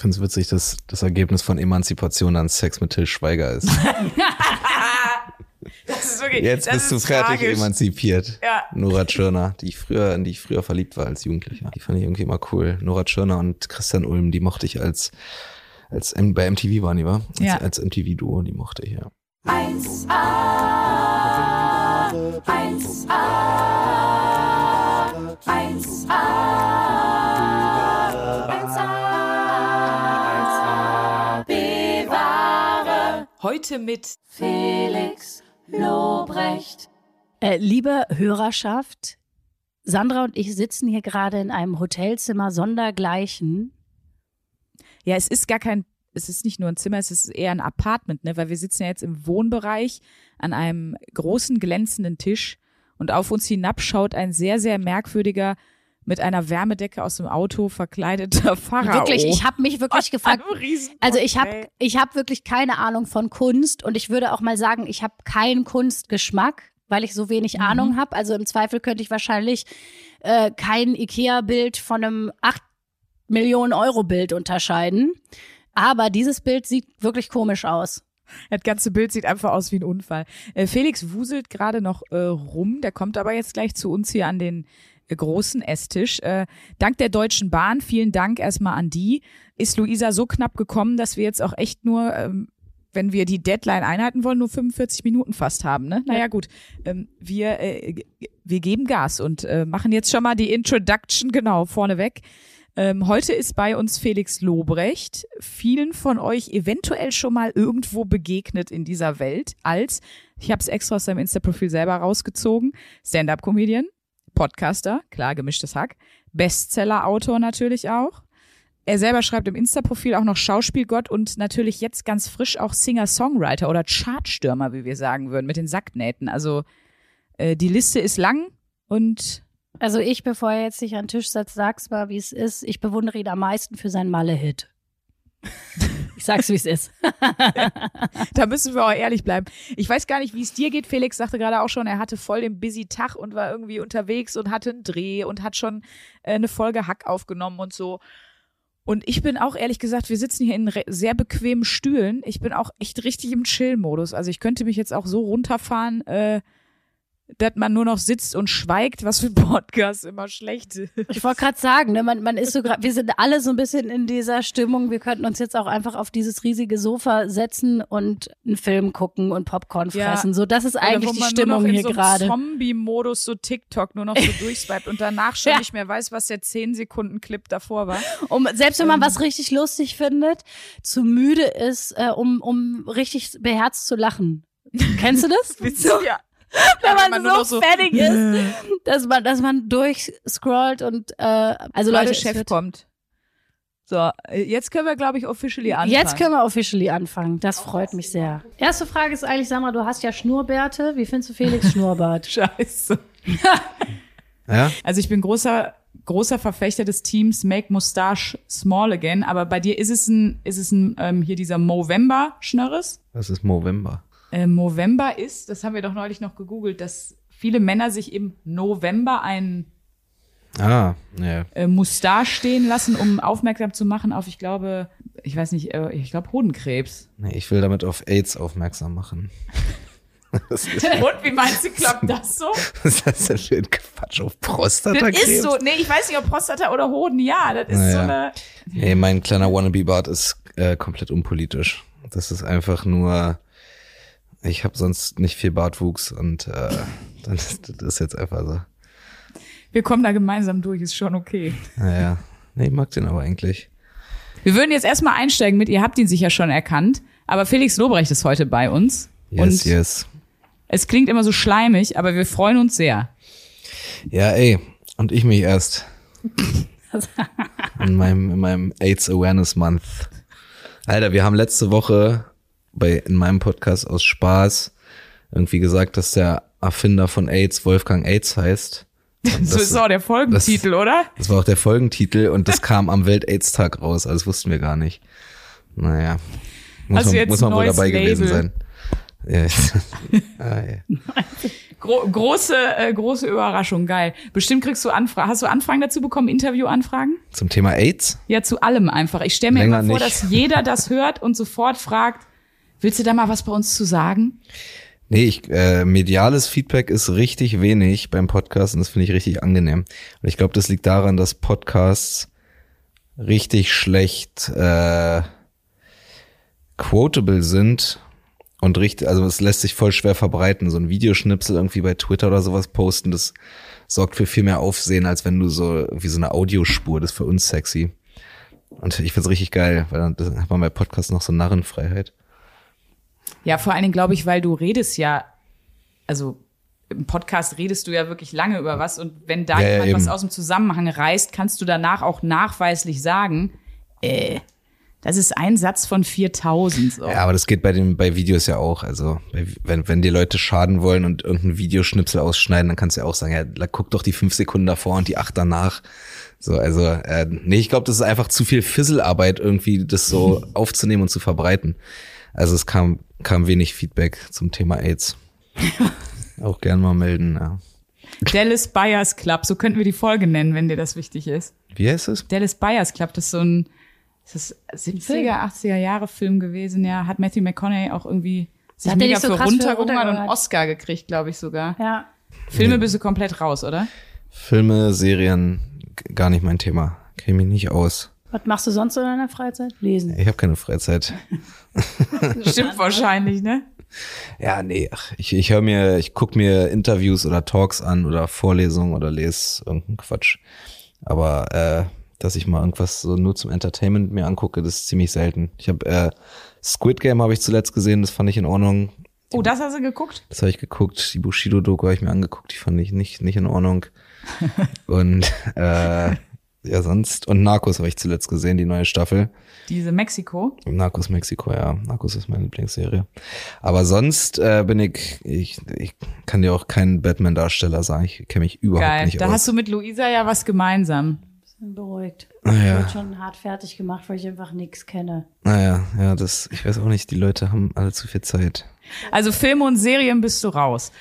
finde es witzig, dass das Ergebnis von Emanzipation dann Sex mit Till Schweiger ist. Das ist wirklich, Jetzt das bist du fertig tragisch. emanzipiert. Ja. Nora Tschirner, die ich früher, in die ich früher verliebt war als Jugendlicher. Die fand ich irgendwie immer cool. Nora Tschirner und Christian Ulm, die mochte ich als, als bei MTV waren die, war? Als, Ja. als MTV-Duo, die mochte ich, ja. 1A, 1A, 1A, 1A, Heute mit Felix Lobrecht. Äh, liebe Hörerschaft, Sandra und ich sitzen hier gerade in einem Hotelzimmer sondergleichen. Ja, es ist gar kein, es ist nicht nur ein Zimmer, es ist eher ein Apartment, ne? Weil wir sitzen ja jetzt im Wohnbereich an einem großen glänzenden Tisch und auf uns hinab schaut ein sehr, sehr merkwürdiger, mit einer Wärmedecke aus dem Auto verkleideter Pharao. Wirklich, ich habe mich wirklich gefragt. Also ich habe ich hab wirklich keine Ahnung von Kunst und ich würde auch mal sagen, ich habe keinen Kunstgeschmack, weil ich so wenig Ahnung habe. Also im Zweifel könnte ich wahrscheinlich äh, kein Ikea-Bild von einem 8 Millionen Euro Bild unterscheiden. Aber dieses Bild sieht wirklich komisch aus. Das ganze Bild sieht einfach aus wie ein Unfall. Äh, Felix wuselt gerade noch äh, rum, der kommt aber jetzt gleich zu uns hier an den großen Esstisch. Äh, dank der Deutschen Bahn, vielen Dank erstmal an die, ist Luisa so knapp gekommen, dass wir jetzt auch echt nur, ähm, wenn wir die Deadline einhalten wollen, nur 45 Minuten fast haben. Ne? Naja gut, ähm, wir, äh, wir geben Gas und äh, machen jetzt schon mal die Introduction genau vorneweg. Ähm, heute ist bei uns Felix Lobrecht, vielen von euch eventuell schon mal irgendwo begegnet in dieser Welt als, ich habe es extra aus seinem Insta-Profil selber rausgezogen, Stand-up-Comedian, Podcaster, klar gemischtes Hack, Bestseller-Autor natürlich auch. Er selber schreibt im Insta-Profil auch noch Schauspielgott und natürlich jetzt ganz frisch auch Singer-Songwriter oder Chartstürmer, wie wir sagen würden, mit den Sacknähten. Also äh, die Liste ist lang und Also ich, bevor er jetzt sich an den Tisch setzt, sag's mal, wie es ist. Ich bewundere ihn am meisten für seinen Malle-Hit. Ich sag's, wie es ist. Da müssen wir auch ehrlich bleiben. Ich weiß gar nicht, wie es dir geht. Felix sagte gerade auch schon, er hatte voll den busy Tag und war irgendwie unterwegs und hatte einen Dreh und hat schon äh, eine Folge Hack aufgenommen und so. Und ich bin auch ehrlich gesagt, wir sitzen hier in sehr bequemen Stühlen. Ich bin auch echt richtig im Chill-Modus. Also ich könnte mich jetzt auch so runterfahren, äh, dass man nur noch sitzt und schweigt, was für ein Podcast immer schlecht ist. Ich wollte gerade sagen, ne, man, man ist so grad, wir sind alle so ein bisschen in dieser Stimmung. Wir könnten uns jetzt auch einfach auf dieses riesige Sofa setzen und einen Film gucken und Popcorn Ja. fressen. So, das ist eigentlich die Stimmung hier so einem gerade. Zombie-Modus so TikTok nur noch so durchswiped und danach schon Ja. nicht mehr weiß, was der 10-Sekunden-Clip davor war. Um, selbst wenn man Ähm. was richtig lustig findet, zu müde ist, äh, um, um richtig beherzt zu lachen. Kennst du das? so, Ja. wenn man, man nur so, so- fertig ist, dass man, dass man durchscrollt und äh, also Leute, Chef wird- kommt. So, äh, jetzt können wir, glaube ich, officially anfangen. Jetzt können wir officially anfangen. Das freut mich sehr. Erste Frage ist eigentlich, Sandra, du hast ja Schnurrbärte. Wie findest du Felix Schnurrbart? Scheiße. Ja? Also ich bin großer, großer Verfechter des Teams Make Mustache Small Again, aber bei dir ist es ein, ist es ein, ähm, hier dieser Movember-Schnörres. Das ist Movember. Äh, Movember ist, das haben wir doch neulich noch gegoogelt, dass viele Männer sich im November einen Ah, ja. äh, Mustache stehen lassen, um aufmerksam zu machen auf, ich glaube, ich weiß nicht, äh, ich glaube Hodenkrebs. Nee, ich will damit auf AIDS aufmerksam machen. Und wie meinst du, klappt das so? was ist das denn für ein Quatsch auf Das Prostatakrebs? ist so, nee, ich weiß nicht, ob Prostata oder Hoden, ja, das ist so Naja. eine, Nee, mein kleiner Wannabe-Bart ist äh, komplett unpolitisch. Das ist einfach nur, ich habe sonst nicht viel Bartwuchs und äh, dann ist das ist jetzt einfach so. wir kommen da gemeinsam durch, ist schon okay. Naja, nee, ich mag den aber eigentlich. Wir würden jetzt erstmal einsteigen mit, ihr habt ihn sicher schon erkannt, aber Felix Lobrecht ist heute bei uns. Yes, und yes. es klingt immer so schleimig, aber wir freuen uns sehr. Ja, ey, und ich mich erst. in meinem, in meinem AIDS Awareness Month. Alter, wir haben letzte Woche bei, in meinem Podcast aus Spaß irgendwie gesagt, dass der Erfinder von AIDS Wolfgang AIDS heißt. So das- ist auch der Folgentitel, oder? Das war auch der Folgentitel und das kam am Welt-AIDS-Tag raus, also das wussten wir gar nicht. Naja, muss Also man, jetzt muss man wohl dabei gewesen Label. sein. Ja, ah, ja. Gro große, äh, große Überraschung, geil. Bestimmt kriegst du Anfragen. Hast du Anfragen dazu bekommen, Interviewanfragen? Zum Thema AIDS? Ja, zu allem einfach. Ich stelle mir Länger immer vor, nicht. dass jeder das hört und sofort fragt, willst du da mal was bei uns zu sagen? Nee, ich, äh, mediales Feedback ist richtig wenig beim Podcast und das finde ich richtig angenehm. Und ich glaube, das liegt daran, dass Podcasts richtig schlecht äh, quotable sind und richtig, also es lässt sich voll schwer verbreiten. So ein Videoschnipsel irgendwie bei Twitter oder sowas posten, das sorgt für viel mehr Aufsehen, als wenn du so wie so eine Audiospur, das ist für uns sexy. Und ich find's richtig geil, weil dann hat man bei Podcasts noch so Narrenfreiheit. Ja, vor allen Dingen glaube ich, weil du redest ja, also im Podcast redest du ja wirklich lange über was und wenn da Ja, ja, jemand was eben. aus dem Zusammenhang reißt, kannst du danach auch nachweislich sagen, äh, das ist ein Satz von 4000. So. Ja, aber das geht bei den bei Videos ja auch. Also wenn wenn die Leute schaden wollen und irgendein Videoschnipsel ausschneiden, dann kannst du ja auch sagen, ja, guck doch die fünf Sekunden davor und die acht danach. So, also äh, nee, ich glaube, das ist einfach zu viel Fisselarbeit irgendwie, das so aufzunehmen und zu verbreiten. Also es kam kam wenig Feedback zum Thema AIDS. auch gern mal melden. Ja. Dallas Buyers Club, so könnten wir die Folge nennen, wenn dir das wichtig ist. Wie heißt es? Dallas Buyers Club, das ist so ein, das ist 70er, 80er Jahre Film gewesen, ja. Hat Matthew McConaughey auch irgendwie sich Hat der mega so für runtergehungert und einen? Oscar gekriegt, glaube ich sogar. Ja. Filme bist du komplett raus, oder? Filme, Serien, gar nicht mein Thema. Kenne mich nicht aus. Was machst du sonst so in deiner Freizeit? Lesen. Ich habe keine Freizeit. Stimmt wahrscheinlich, ne? Ja, nee, ach, ich, ich höre mir, ich guck mir Interviews oder Talks an oder Vorlesungen oder lese irgendeinen Quatsch. Aber äh, dass ich mal irgendwas so nur zum Entertainment mir angucke, das ist ziemlich selten. Ich habe äh, Squid Game habe ich zuletzt gesehen, das fand ich in Ordnung. Oh, das hast du geguckt? Das habe ich geguckt. Die Bushido-Doku habe ich mir angeguckt, die fand ich nicht, nicht in Ordnung. Und äh, ja, sonst. Und Narcos habe ich zuletzt gesehen, die neue Staffel. Diese Mexiko. Narcos Mexiko, ja. Narcos ist meine Lieblingsserie. Aber sonst äh, bin ich, ich, ich kann dir auch keinen Batman-Darsteller sagen. Ich kenne mich überhaupt Geil. nicht Da aus. hast du mit Luisa ja was gemeinsam. Bin beruhigt. Ah, Ich ja. wurde schon hart fertig gemacht, weil ich einfach nichts kenne. Naja, ja, das, ich weiß auch nicht, die Leute haben alle zu viel Zeit. Also Filme und Serien bist du raus.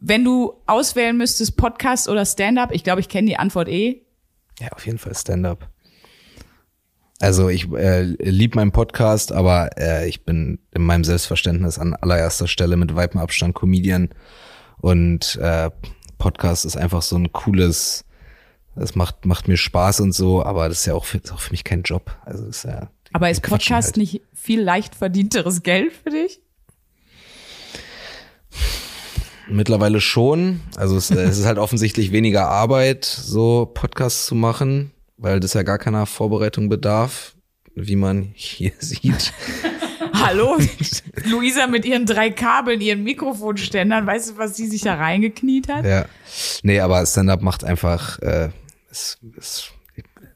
Wenn du auswählen müsstest, Podcast oder Stand-up, ich glaube, ich kenne die Antwort eh. Ja, auf jeden Fall Stand-up. Also ich äh, lieb meinen Podcast, aber äh, ich bin in meinem Selbstverständnis an allererster Stelle mit weitem Abstand Comedian und äh, Podcast ist einfach so ein cooles, das macht macht mir Spaß und so, aber das ist ja auch für, auch für mich kein Job. Also ist ja. Aber ist quatschen Podcast halt. nicht viel leicht verdienteres Geld für dich? Mittlerweile schon. Also es, es ist halt offensichtlich weniger Arbeit, so Podcasts zu machen, weil das ja gar keiner Vorbereitung bedarf, wie man hier sieht. Hallo? Luisa mit ihren drei Kabeln, ihren Mikrofonständern, weißt du, was sie sich da reingekniet hat? Ja. Nee, aber Stand-up macht einfach, äh, ist, ist,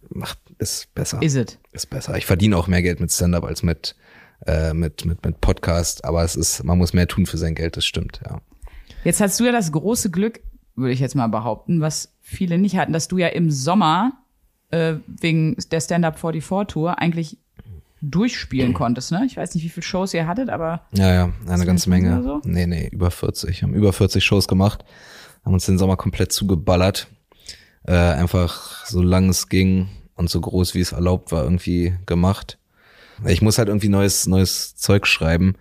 macht, ist besser. Is it? Ist besser. Ich verdiene auch mehr Geld mit Stand-up als mit, äh, mit, mit, mit Podcast, aber es ist, man muss mehr tun für sein Geld, das stimmt, ja. Jetzt hast du ja das große Glück, würde ich jetzt mal behaupten, was viele nicht hatten, dass du ja im Sommer äh, wegen der Stand-Up 44 Tour eigentlich durchspielen konntest, ne? Ich weiß nicht, wie viele Shows ihr hattet, aber Ja, ja, eine ganze 20 Menge. so? Nee, nee, über 40. Haben über 40 Shows gemacht, haben uns den Sommer komplett zugeballert. Äh, einfach so lang es ging und so groß wie es erlaubt war irgendwie gemacht. Ich muss halt irgendwie neues neues Zeug schreiben.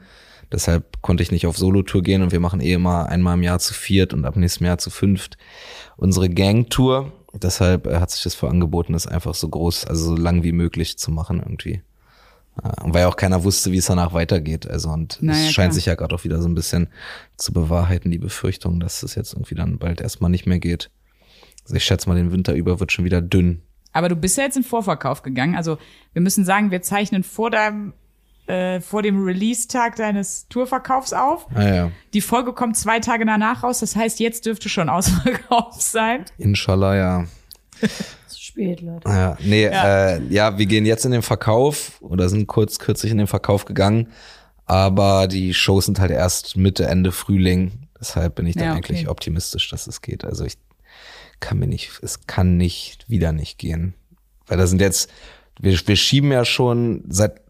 Deshalb konnte ich nicht auf Solo-Tour gehen und wir machen eh immer einmal im Jahr zu viert und ab nächstem Jahr zu fünft unsere Gang-Tour. Deshalb äh, hat sich das für angeboten, das einfach so groß, also so lang wie möglich zu machen irgendwie. Und weil ja auch keiner wusste, wie es danach weitergeht. Also und Naja, es scheint klar. sich ja gerade auch wieder so ein bisschen zu bewahrheiten, die Befürchtung, dass es jetzt irgendwie dann bald erstmal nicht mehr geht. Also ich schätze mal, den Winter über wird schon wieder dünn. Aber du bist ja jetzt in Vorverkauf gegangen. Also wir müssen sagen, wir zeichnen vor deinem äh, vor dem Release-Tag deines Tourverkaufs auf. Ah ja, Die Folge kommt zwei Tage danach raus. Das heißt, jetzt dürfte schon ausverkauft sein. inshallah, ja. Zu spät, Leute. Ja, nee, Ja. Äh, ja, wir gehen jetzt in den Verkauf oder sind kurz kürzlich in den Verkauf gegangen, aber die Shows sind halt erst Mitte, Ende Frühling. Deshalb bin ich dann Ja, okay. eigentlich optimistisch, dass es geht. Also ich kann mir nicht, es kann nicht wieder nicht gehen. Weil da sind jetzt, wir, wir schieben ja schon seit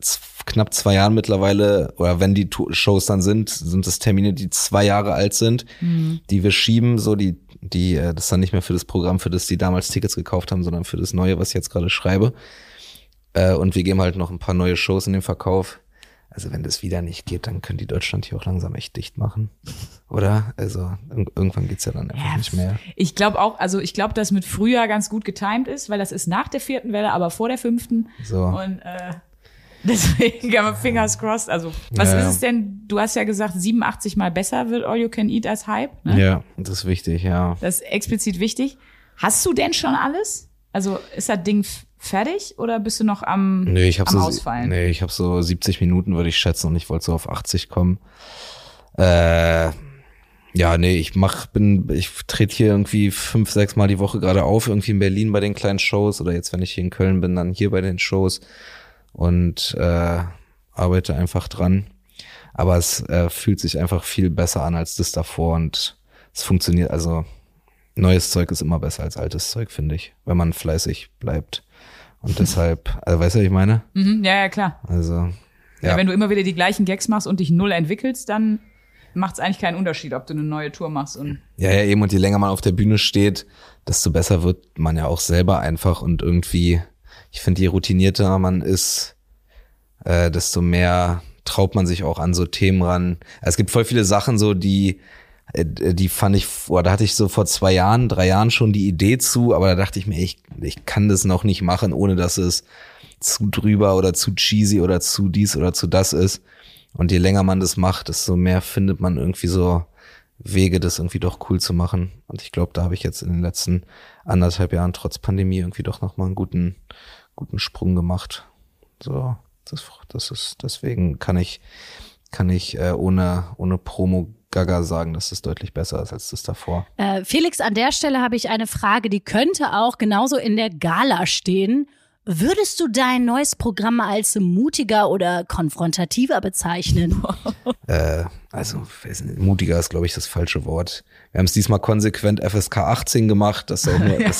knapp zwei Jahren mittlerweile, oder wenn die Shows dann sind, sind es Termine, die zwei Jahre alt sind, die wir schieben, so die, die, äh, das ist dann nicht mehr für das Programm, für das die damals Tickets gekauft haben, sondern für das Neue, was ich jetzt gerade schreibe. Äh, und wir geben halt noch ein paar neue Shows in den Verkauf. Also wenn das wieder nicht geht, dann können die Deutschland hier auch langsam echt dicht machen. Oder? Also ir- irgendwann geht's ja dann einfach Ja, nicht mehr. Ich glaube auch, also ich glaube, dass mit Frühjahr ganz gut getimed ist, weil das ist nach der vierten Welle, aber vor der fünften. So. Und äh, deswegen man Fingers crossed. Also, was Ja, ist es denn? Du hast ja gesagt, 87 mal besser wird All You Can Eat als Hype. Ne? Ja, das ist wichtig, ja. Das ist explizit wichtig. Hast du denn schon alles? Also ist das Ding fertig oder bist du noch am, Nee, ich am so, Ausfallen? nee, ich habe so 70 Minuten, würde ich schätzen, und ich wollte so auf 80 kommen. Äh, ja, nee, ich mach, bin, ich trete hier irgendwie fünf, sechs Mal die Woche gerade auf, irgendwie in Berlin bei den kleinen Shows oder jetzt, wenn ich hier in Köln bin, dann hier bei den Shows und äh, arbeite einfach dran. Aber es äh, fühlt sich einfach viel besser an als das davor und es funktioniert, also neues Zeug ist immer besser als altes Zeug, finde ich, wenn man fleißig bleibt. Und deshalb, also weißt du, was ich meine? Mhm, ja, ja, klar. Also, Ja. ja, wenn du immer wieder die gleichen Gags machst und dich null entwickelst, dann macht es eigentlich keinen Unterschied, ob du eine neue Tour machst. Und ja, ja, eben, und je länger man auf der Bühne steht, desto besser wird man ja auch selber einfach und irgendwie, ich finde, je routinierter man ist, äh, desto mehr traut man sich auch an so Themen ran. Es gibt voll viele Sachen so, die, äh, die fand ich, boah, da hatte ich so vor zwei Jahren, drei Jahren schon die Idee zu, aber da dachte ich mir, ich, ich kann das noch nicht machen, ohne dass es zu drüber oder zu cheesy oder zu dies oder zu das ist. Und je länger man das macht, desto mehr findet man irgendwie so Wege, das irgendwie doch cool zu machen. Und ich glaube, da habe ich jetzt in den letzten anderthalb Jahren trotz Pandemie irgendwie doch nochmal einen guten, guten Sprung gemacht. So, das, das ist, deswegen kann ich, kann ich äh, ohne, ohne Promo-Gaga sagen, dass es deutlich besser ist als das davor. Äh, Felix, an der Stelle habe ich eine Frage, die könnte auch genauso in der Gala stehen. Würdest du dein neues Programm als mutiger oder konfrontativer bezeichnen? Äh, also mutiger ist, glaube ich, das falsche Wort. Wir haben es diesmal konsequent FSK 18 gemacht, dass da auch nur, dass,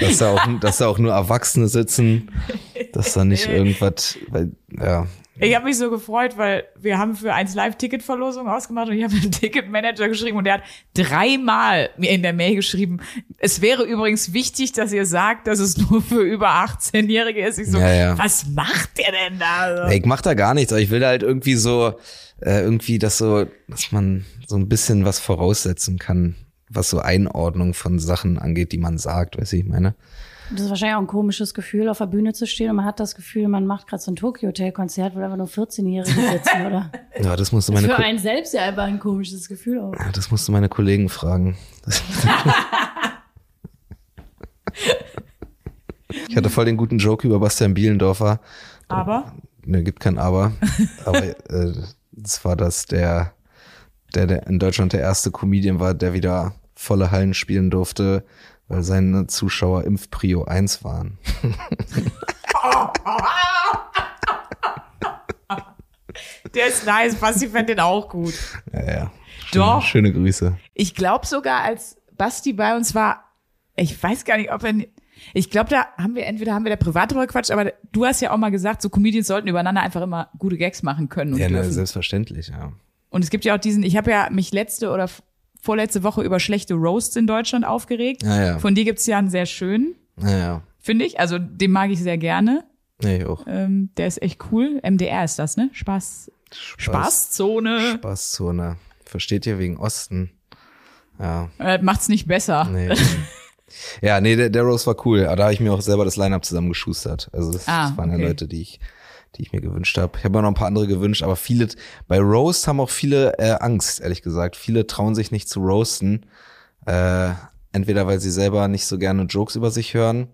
dass da auch, dass da auch nur Erwachsene sitzen, dass da nicht irgendwas, weil, ja, ich habe mich so gefreut, weil wir haben für eins Live Ticketverlosung ausgemacht und ich habe einen Ticketmanager geschrieben und der hat dreimal mir in der Mail geschrieben, es wäre übrigens wichtig, dass ihr sagt, dass es nur für über 18-Jährige ist. Ich so, Ja, ja. was macht der denn da? Ich mach da gar nichts, aber ich will halt irgendwie so, äh, irgendwie das so, dass man so ein bisschen was voraussetzen kann, was so Einordnung von Sachen angeht, die man sagt, weiß ich meine. Das ist wahrscheinlich auch ein komisches Gefühl, auf der Bühne zu stehen und man hat das Gefühl, man macht gerade so ein Tokyo-Hotel-Konzert, wo einfach nur 14-Jährige sitzen, oder? Ja, das musste meine, Für Ko einen selbst ja einfach ein komisches Gefühl auch. Ja, das musste meine Kollegen fragen. Das ich hatte voll den guten Joke über Bastian Bielendorfer. Aber Ne, gibt kein Aber. Aber äh, das war das, der, der, der in Deutschland der erste Comedian war, der wieder volle Hallen spielen durfte, weil seine Zuschauer Impfprio 1 waren. der ist nice, Basti fand den auch gut. Ja, ja. Doch. Schöne Grüße. Ich glaube sogar, als Basti bei uns war, ich weiß gar nicht, ob er. Ich glaube, da haben wir entweder haben wir da privat drüber gequatscht, aber du hast ja auch mal gesagt, so Comedians sollten übereinander einfach immer gute Gags machen können und Ja, ne, selbstverständlich, ja. Und es gibt ja auch diesen, ich habe ja mich letzte oder vorletzte Woche über schlechte Roasts in Deutschland aufgeregt. Ja, ja. Von dir gibt's ja einen sehr schönen, Ja, ja. finde ich. Also den mag ich sehr gerne. Nee, ich auch. Ähm, der ist echt cool. MDR ist das, ne? Spaß. Spaßzone. Spaßzone. Versteht ihr wegen Osten? Ja. Äh, macht's nicht besser. Nee. ja, nee, der, der Rose war cool. Aber da habe ich mir auch selber das Line-Up zusammengeschustert. Also das, Ah, das waren okay. ja Leute, die ich, die ich mir gewünscht habe. Ich habe mir noch ein paar andere gewünscht, aber viele, bei Roast haben auch viele äh, Angst, ehrlich gesagt. Viele trauen sich nicht zu roasten. Äh, entweder weil sie selber nicht so gerne Jokes über sich hören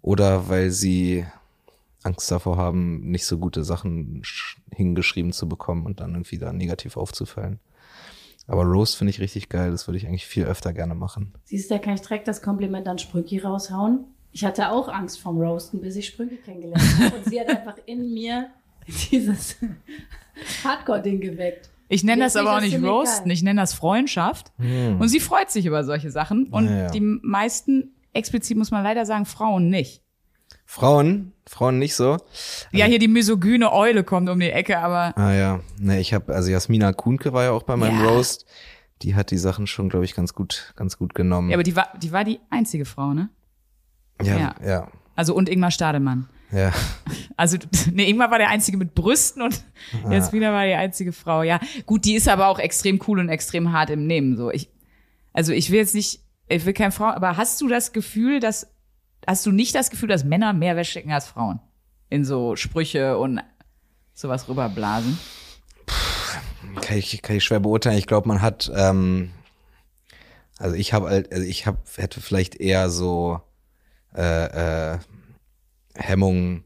oder weil sie Angst davor haben, nicht so gute Sachen sch- hingeschrieben zu bekommen und dann irgendwie da negativ aufzufallen. Aber Roast finde ich richtig geil. Das würde ich eigentlich viel öfter gerne machen. Siehst du, da kann ich direkt das Kompliment an Sprünki raushauen. Ich hatte auch Angst vom Roasten, bis ich Sprünki kennengelernt habe. Und sie hat einfach in mir dieses Hardcore-Ding geweckt. Ich nenne das aber auch nicht Roasten, ich nenne das Freundschaft. Und sie freut sich über solche Sachen. Und Ja, ja. die meisten, explizit muss man leider sagen, Frauen nicht. Frauen, Frauen nicht so. Ja, hier die misogyne Eule kommt um die Ecke, aber Ah ja, ne, ich habe also Jasmina Kuhnke war ja auch bei meinem Ja. Roast. Die hat die Sachen schon, glaube ich, ganz gut, ganz gut genommen. ja, aber die war die war die einzige Frau, ne? Ja, ja. ja, Also und Ingmar Stademann. ja. Also nee, Ingmar war der einzige mit Brüsten und Ah. Jasmina war die einzige Frau. Ja, gut, die ist aber auch extrem cool und extrem hart im Nehmen so. Ich also ich will jetzt nicht ich will keine Frau, aber hast du das Gefühl, dass hast du nicht das Gefühl, dass Männer mehr wegstecken als Frauen in so Sprüche und sowas rüberblasen? Kann ich, kann ich schwer beurteilen. Ich glaube, man hat, ähm, also ich habe, halt, also ich habe, hätte vielleicht eher so äh, äh, Hemmungen,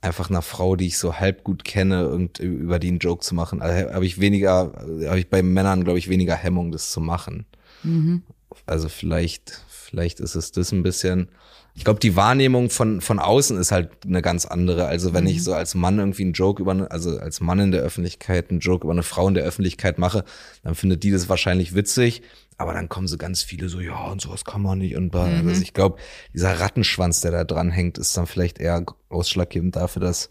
einfach einer Frau, die ich so halb gut kenne, irgend, über die einen Joke zu machen. Also habe ich weniger, habe ich bei Männern, glaube ich, weniger Hemmung, das zu machen. Also vielleicht, vielleicht ist es das ein bisschen. Ich glaube, die Wahrnehmung von, von außen ist halt eine ganz andere. Also wenn ich so als Mann irgendwie einen Joke über, eine, also als Mann in der Öffentlichkeit einen Joke über eine Frau in der Öffentlichkeit mache, dann findet die das wahrscheinlich witzig. Aber dann kommen so ganz viele so, ja, und sowas kann man nicht. Und bla. also ich glaube, dieser Rattenschwanz, der da dran hängt, ist dann vielleicht eher ausschlaggebend dafür, dass,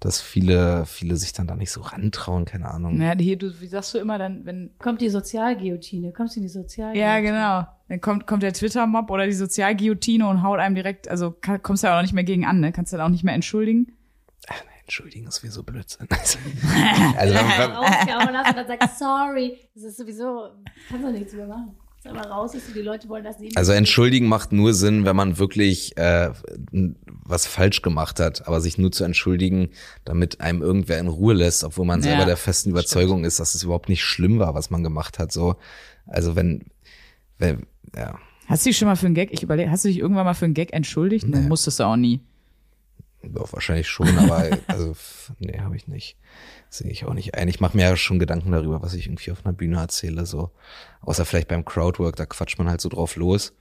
dass viele, viele sich dann da nicht so rantrauen, keine Ahnung. Ja, hier, du, wie sagst du immer dann, wenn Kommt die Sozialguillotine? Kommst du in die Sozialguillotine? Ja, genau. Dann kommt, kommt der Twitter-Mob oder die Sozialguillotine und haut einem direkt, also kann, kommst du ja auch nicht mehr gegen an, ne? Kannst du dann auch nicht mehr entschuldigen. Ach, nein, entschuldigen, ist wie so Blödsinn. Also, also wenn, wenn, dann sagst, sorry. Das ist sowieso, kannst du nichts mehr machen. Mal raus, dass du die Leute wollen das sehen. Also entschuldigen macht nur Sinn, wenn man wirklich äh, was falsch gemacht hat, aber sich nur zu entschuldigen, damit einem irgendwer in Ruhe lässt, obwohl man Ja, selber der festen Überzeugung ist, dass es überhaupt nicht schlimm war, was man gemacht hat. So, also wenn, wenn ja, Hast du dich schon mal für einen Gag, ich überlege, hast du dich irgendwann mal für einen Gag entschuldigt? Nee. musstest du auch nie. doch wahrscheinlich schon, aber also nee, habe ich nicht. Sehe ich auch nicht ein. Ich mache mir ja schon Gedanken darüber, was ich irgendwie auf einer Bühne erzähle. So, außer vielleicht beim Crowdwork, da quatscht man halt so drauf los.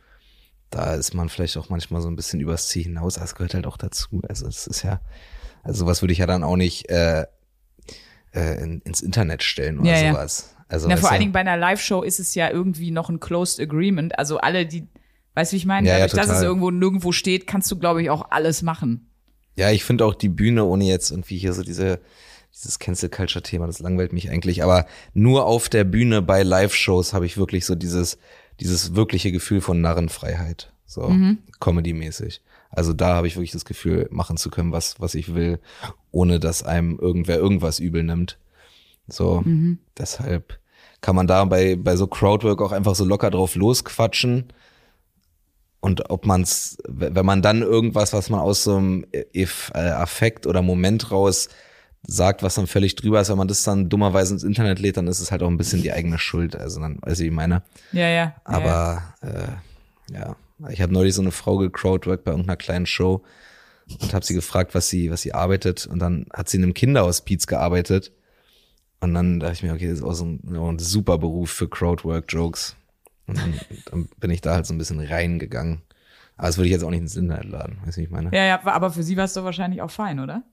Da ist man vielleicht auch manchmal so ein bisschen übers Ziel hinaus. Das gehört halt auch dazu. Also es ist ja, also sowas würde ich ja dann auch nicht äh, äh, in, ins Internet stellen oder Ja, ja. sowas. Also Na, vor allen Dingen bei einer Live-Show ist es ja irgendwie noch ein Closed Agreement. Also alle, die, weißt du, wie ich meine? Ja, ja, Dadurch, dass es irgendwo nirgendwo steht, kannst du, glaube ich, auch alles machen. Ja, ich finde auch die Bühne, ohne jetzt irgendwie hier so diese, dieses Cancel Culture Thema, das langweilt mich eigentlich, aber nur auf der Bühne bei Live-Shows habe ich wirklich so dieses, dieses wirkliche Gefühl von Narrenfreiheit, so Comedy-mäßig. Also da habe ich wirklich das Gefühl, machen zu können, was, was ich will, ohne dass einem irgendwer irgendwas übel nimmt. So, deshalb kann man da bei, bei so Crowdwork auch einfach so locker drauf losquatschen. Und ob man's, wenn man dann irgendwas, was man aus so einem Eff- äh, Affekt oder Moment raus sagt, was dann völlig drüber ist, wenn man das dann dummerweise ins Internet lädt, dann ist es halt auch ein bisschen die eigene Schuld. Also dann, weiß ich, meine. Ja, ja. ja, ja. Aber äh, ja, ich habe neulich so eine Frau gecrowdworked bei irgendeiner kleinen Show und habe sie gefragt, was sie, was sie arbeitet. Und dann hat sie in einem Kinderhospiz gearbeitet. Und dann dachte ich mir, okay, das ist auch so ein, so ein super Beruf für Crowdwork-Jokes. Und dann, dann bin ich da halt so ein bisschen reingegangen. Aber das würde ich jetzt auch nicht ins Internet laden, weißt du, wie ich meine? Ja, ja, aber für sie war es doch wahrscheinlich auch fein, oder?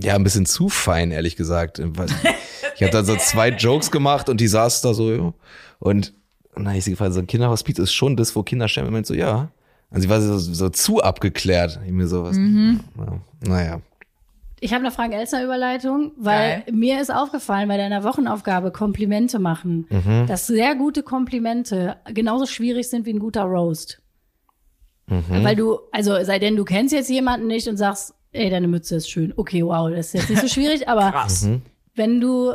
Ja, ein bisschen zu fein, ehrlich gesagt. Ich habe da so zwei Jokes gemacht und die saß da so, ja. Und dann habe ich sie gefragt, so ein Kinderhospiz ist schon das, wo Kinder sterben. Und ich meinte so, ja. Und sie war so, so zu abgeklärt. Ich mir so, was, ja, naja. Ich habe eine Fragen-Elster-Überleitung, weil Geil. mir ist aufgefallen bei deiner Wochenaufgabe Komplimente machen, Mhm. dass sehr gute Komplimente genauso schwierig sind wie ein guter Roast. Mhm. Weil du, also sei denn, du kennst jetzt jemanden nicht und sagst, ey, deine Mütze ist schön. Okay, wow, das ist jetzt nicht so schwierig, aber Krass. wenn du,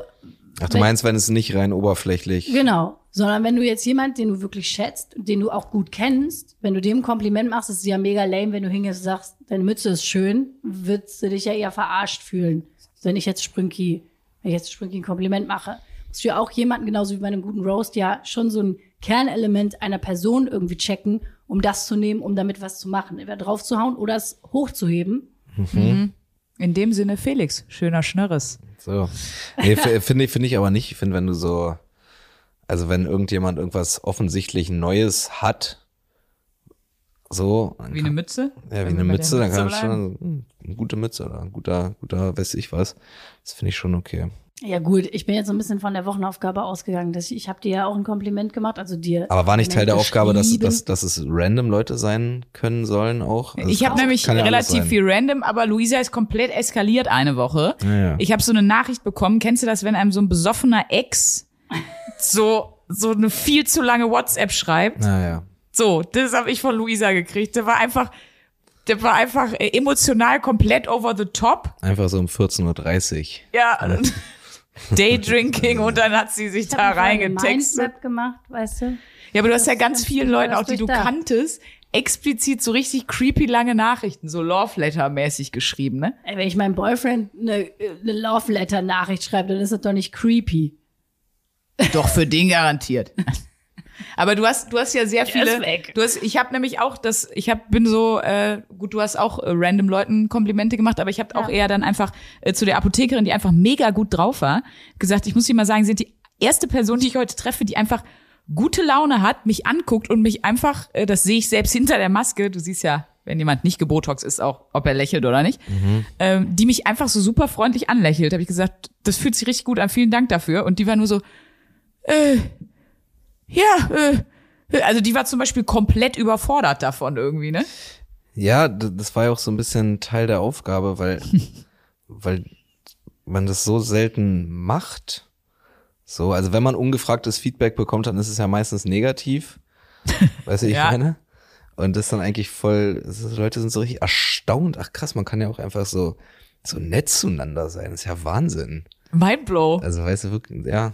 Ach, du Wenn- meinst, wenn es nicht rein oberflächlich. genau, sondern wenn du jetzt jemanden, den du wirklich schätzt, den du auch gut kennst, wenn du dem ein Kompliment machst, ist es ja mega lame, wenn du hingehst und sagst, deine Mütze ist schön, würdest du dich ja eher verarscht fühlen. Wenn ich jetzt Sprünki, wenn ich jetzt Sprünki ein Kompliment mache, musst du ja auch jemanden, genauso wie bei einem guten Roast, ja schon so ein Kernelement einer Person irgendwie checken, um das zu nehmen, um damit was zu machen. Entweder draufzuhauen oder es hochzuheben. In dem Sinne, Felix, schöner Schnörres. So. Nee, finde ich, finde ich aber nicht. Ich finde, wenn du so, also wenn irgendjemand irgendwas offensichtlich Neues hat, so. Wie eine Mütze? Ja, wie Wenn eine Mütze, dann kann Mütze ich schon, hm, eine gute Mütze oder ein guter, guter, weiß ich was. Das finde ich schon okay. Ja gut, ich bin jetzt so ein bisschen von der Wochenaufgabe ausgegangen. Dass ich ich habe dir ja auch ein Kompliment gemacht, also dir. Aber war nicht Teil der Aufgabe, dass, dass, dass es random Leute sein können sollen auch? Also Ich habe nämlich ja relativ viel random, aber Luisa ist komplett eskaliert eine Woche. Ja, ja. Ich habe so eine Nachricht bekommen. Kennst du das, wenn einem so ein besoffener Ex so so eine viel zu lange WhatsApp schreibt? Naja. So, das habe ich von Luisa gekriegt. Der war einfach, der war einfach emotional komplett over the top. Einfach so um 14.30 Uhr. Ja, Daydrinking und dann hat sie sich Ich da reingetextet. Mindmap gemacht, weißt du? Ja, aber du hast ja ganz vielen Leuten, auch die du durchdacht. kanntest, explizit so richtig creepy lange Nachrichten, so Love Letter mäßig geschrieben, ne? Ey, wenn ich meinem Boyfriend eine, eine Love Letter Nachricht schreibe, dann ist das doch nicht creepy. Doch für den garantiert. Aber du hast, du hast ja sehr viele. Du hast, ich habe nämlich auch das, ich hab, bin so, äh, gut, du hast auch äh, random Leuten Komplimente gemacht, aber ich habe auch eher dann einfach äh, zu der Apothekerin, die einfach mega gut drauf war, gesagt, ich muss dir mal sagen, sie sind die erste Person, die ich heute treffe, die einfach gute Laune hat, mich anguckt und mich einfach, äh, das sehe ich selbst hinter der Maske, du siehst ja, wenn jemand nicht gebotox ist, auch ob er lächelt oder nicht, ähm, die mich einfach so super freundlich anlächelt. Habe ich gesagt, das fühlt sich richtig gut an, vielen Dank dafür. Und die war nur so, äh, ja, äh, also die war zum Beispiel komplett überfordert davon irgendwie, ne? Ja, das war ja auch so ein bisschen Teil der Aufgabe, weil, weil man das so selten macht. So, also wenn man ungefragtes Feedback bekommt, dann ist es ja meistens negativ. Weißt du, ich Ja. meine? Und das ist dann eigentlich voll, Leute sind so richtig erstaunt. Ach krass, man kann ja auch einfach so, so nett zueinander sein. Das ist ja Wahnsinn. Mindblow. Also weißt du wirklich, ja,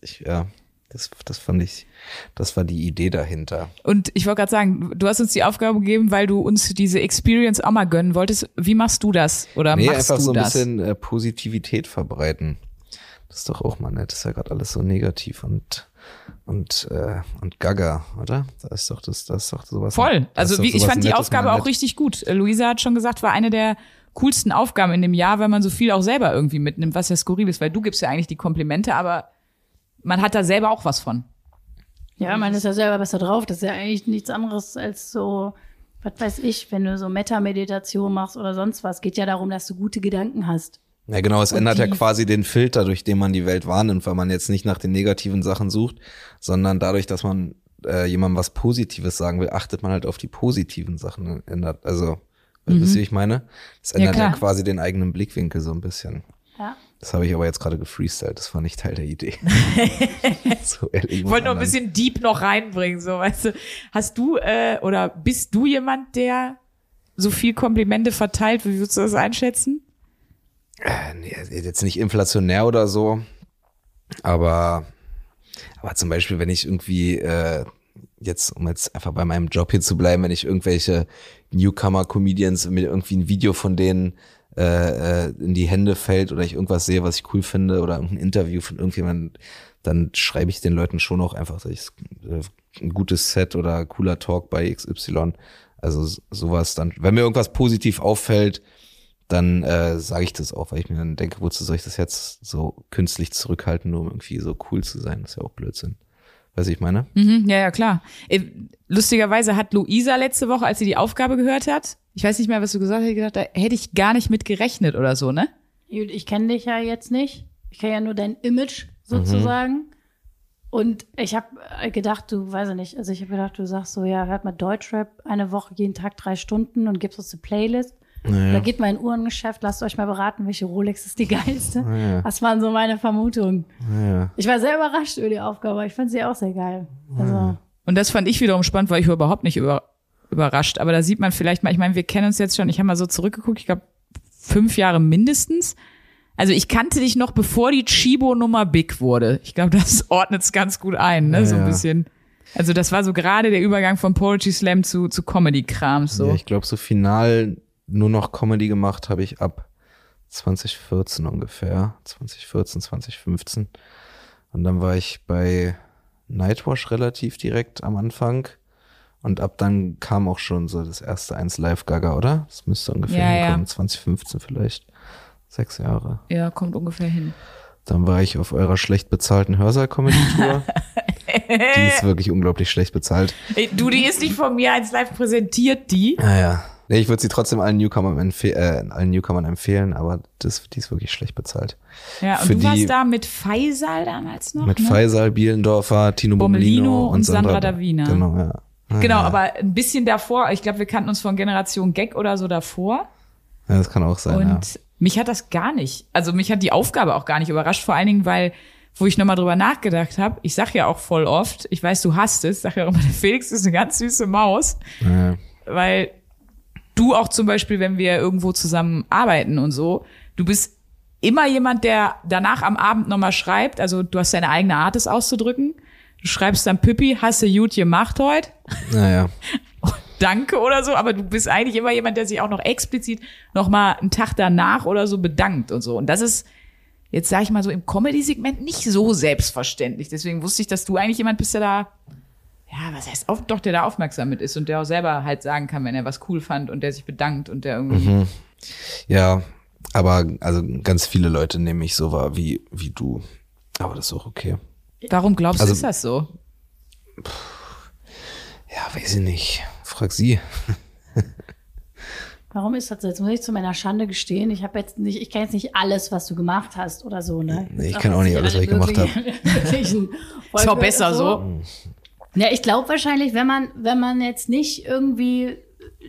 ich, ja, das, das fand ich, das war die Idee dahinter. Und ich wollte gerade sagen, du hast uns die Aufgabe gegeben, weil du uns diese Experience auch mal gönnen wolltest. Wie machst du das? Oder Nee, machst einfach du so ein das? bisschen äh, Positivität verbreiten. Das ist doch auch mal nett. Das ist ja gerade alles so negativ und und äh, und Gaga, oder? Da ist doch das, das ist doch sowas. Voll. Also wie, ich fand die Aufgabe auch richtig gut. Äh, Luisa hat schon gesagt, war eine der coolsten Aufgaben in dem Jahr, weil man so viel auch selber irgendwie mitnimmt, was ja skurril ist, weil du gibst ja eigentlich die Komplimente, aber man hat da selber auch was von. Ja, man ist ja selber besser drauf. Das ist ja eigentlich nichts anderes als so, was weiß ich, wenn du so Meta-Meditation machst oder sonst was. Geht ja darum, dass du gute Gedanken hast. Ja, genau, es Und ändert ja quasi den Filter, durch den man die Welt wahrnimmt, weil man jetzt nicht nach den negativen Sachen sucht, sondern dadurch, dass man äh, jemandem was Positives sagen will, achtet man halt auf die positiven Sachen. Ändert, also, wisst ihr, wie ich meine? Es ändert ja, klar. quasi den eigenen Blickwinkel so ein bisschen. Ja. Das habe ich aber jetzt gerade gefreestylt, das war nicht Teil der Idee. so ehrlich. Ich wollte noch ein bisschen Deep noch reinbringen, so weißt du. Hast du äh, oder bist du jemand, der so viel Komplimente verteilt? Wie würdest du das einschätzen? Äh, nee, jetzt nicht inflationär oder so, aber, aber zum Beispiel, wenn ich irgendwie äh, jetzt, um jetzt einfach bei meinem Job hier zu bleiben, wenn ich irgendwelche Newcomer-Comedians mir irgendwie ein Video von denen äh, äh, in die Hände fällt oder ich irgendwas sehe, was ich cool finde oder ein Interview von irgendjemandem, dann schreibe ich den Leuten schon auch einfach, dass ich äh, ein gutes Set oder cooler Talk bei XY. Also sowas dann, wenn mir irgendwas positiv auffällt, dann äh, sage ich das auch, weil ich mir dann denke, wozu soll ich das jetzt so künstlich zurückhalten, nur um irgendwie so cool zu sein? Das ist ja auch Blödsinn. Weiß ich meine? Mhm, ja, ja, klar. Äh, Lustigerweise hat Luisa letzte Woche, als sie die Aufgabe gehört hat, ich weiß nicht mehr, was du gesagt hast, gedacht, da hätte ich gar nicht mit gerechnet oder so, ne? Ich kenne dich ja jetzt nicht. Ich kenne ja nur dein Image sozusagen. Und ich habe gedacht, du, weiß ich nicht, also ich habe gedacht, du sagst so, ja, hört mal Deutschrap eine Woche, jeden Tag drei Stunden und gibst uns eine Playlist. Naja. Da geht mal in ein Uhrengeschäft, lasst euch mal beraten, welche Rolex ist die geilste. ja. Das waren so meine Vermutungen. Ja. Ich war sehr überrascht über die Aufgabe, ich fand sie auch sehr geil. Also, Und das fand ich wiederum spannend, weil ich war überhaupt nicht über, überrascht. Aber da sieht man vielleicht mal, ich meine, wir kennen uns jetzt schon, ich habe mal so zurückgeguckt, ich glaube, fünf Jahre mindestens. Also ich kannte dich noch, bevor die Chibo-Nummer big wurde. Ich glaube, das ordnet es ganz gut ein, ne? So ein bisschen. Also das war so gerade der Übergang von Poetry Slam zu, zu Comedy-Krams. So. Ja, ich glaube, so final nur noch Comedy gemacht habe ich ab 2014 ungefähr. 2014, 2015. Und dann war ich bei Nightwash relativ direkt am Anfang. Und ab dann kam auch schon so das erste eins Live Gaga, oder? Das müsste ungefähr Ja, ja. hinkommen. 2015 vielleicht. Sechs Jahre. ja, kommt ungefähr hin. Dann war ich auf eurer schlecht bezahlten Hörsaal-Comedy-Tour. die ist wirklich unglaublich schlecht bezahlt. Ey, du, die ist nicht von mir als live präsentiert, die. Naja, Nee, ich würde sie trotzdem allen Newcomern, empfe äh, allen Newcomern empfehlen, aber das, die ist wirklich schlecht bezahlt. Ja, und Für du die- warst da mit Faisal damals noch, Mit ne? Faisal, Bielendorfer, Tino Bommelino und Sandra Davina. Genau, ja. Genau, ja. aber ein bisschen davor, ich glaube, wir kannten uns von Generation Gag oder so davor. Ja, das kann auch sein, Und ja. mich hat das gar nicht, also mich hat die Aufgabe auch gar nicht überrascht, vor allen Dingen, weil, wo ich nochmal drüber nachgedacht habe, ich sag ja auch voll oft, ich weiß, du hast es, sag ja auch immer, Felix ist eine ganz süße Maus, ja. weil du auch zum Beispiel, wenn wir irgendwo zusammen arbeiten und so, du bist immer jemand, der danach am Abend nochmal schreibt, also du hast deine eigene Art, es auszudrücken. Du schreibst dann Pippi, hast du gut gemacht heute? Naja. Danke oder so, aber du bist eigentlich immer jemand, der sich auch noch explizit noch mal einen Tag danach oder so bedankt und so. Und das ist jetzt sage ich mal so im Comedy-Segment nicht so selbstverständlich. Deswegen wusste ich, dass du eigentlich jemand bist, der da ja, was heißt auf, doch, der da aufmerksam mit ist und der auch selber halt sagen kann, wenn er was cool fand und der sich bedankt und der irgendwie. Ja, aber also ganz viele Leute nehmen mich so wahr wie, wie du. Aber das ist auch okay. Warum glaubst du, Also- ist das so? Ja, weiß ich nicht. Frag sie. Warum ist das so? Jetzt muss ich zu meiner Schande gestehen. Ich habe jetzt nicht, ich kenne jetzt nicht alles, was du gemacht hast oder so, ne? Nee, ich Auch kenn auch nicht alles, was ich gemacht wirklichen Ist auch besser oder so. Ja, ich glaube wahrscheinlich, wenn man, wenn man jetzt nicht irgendwie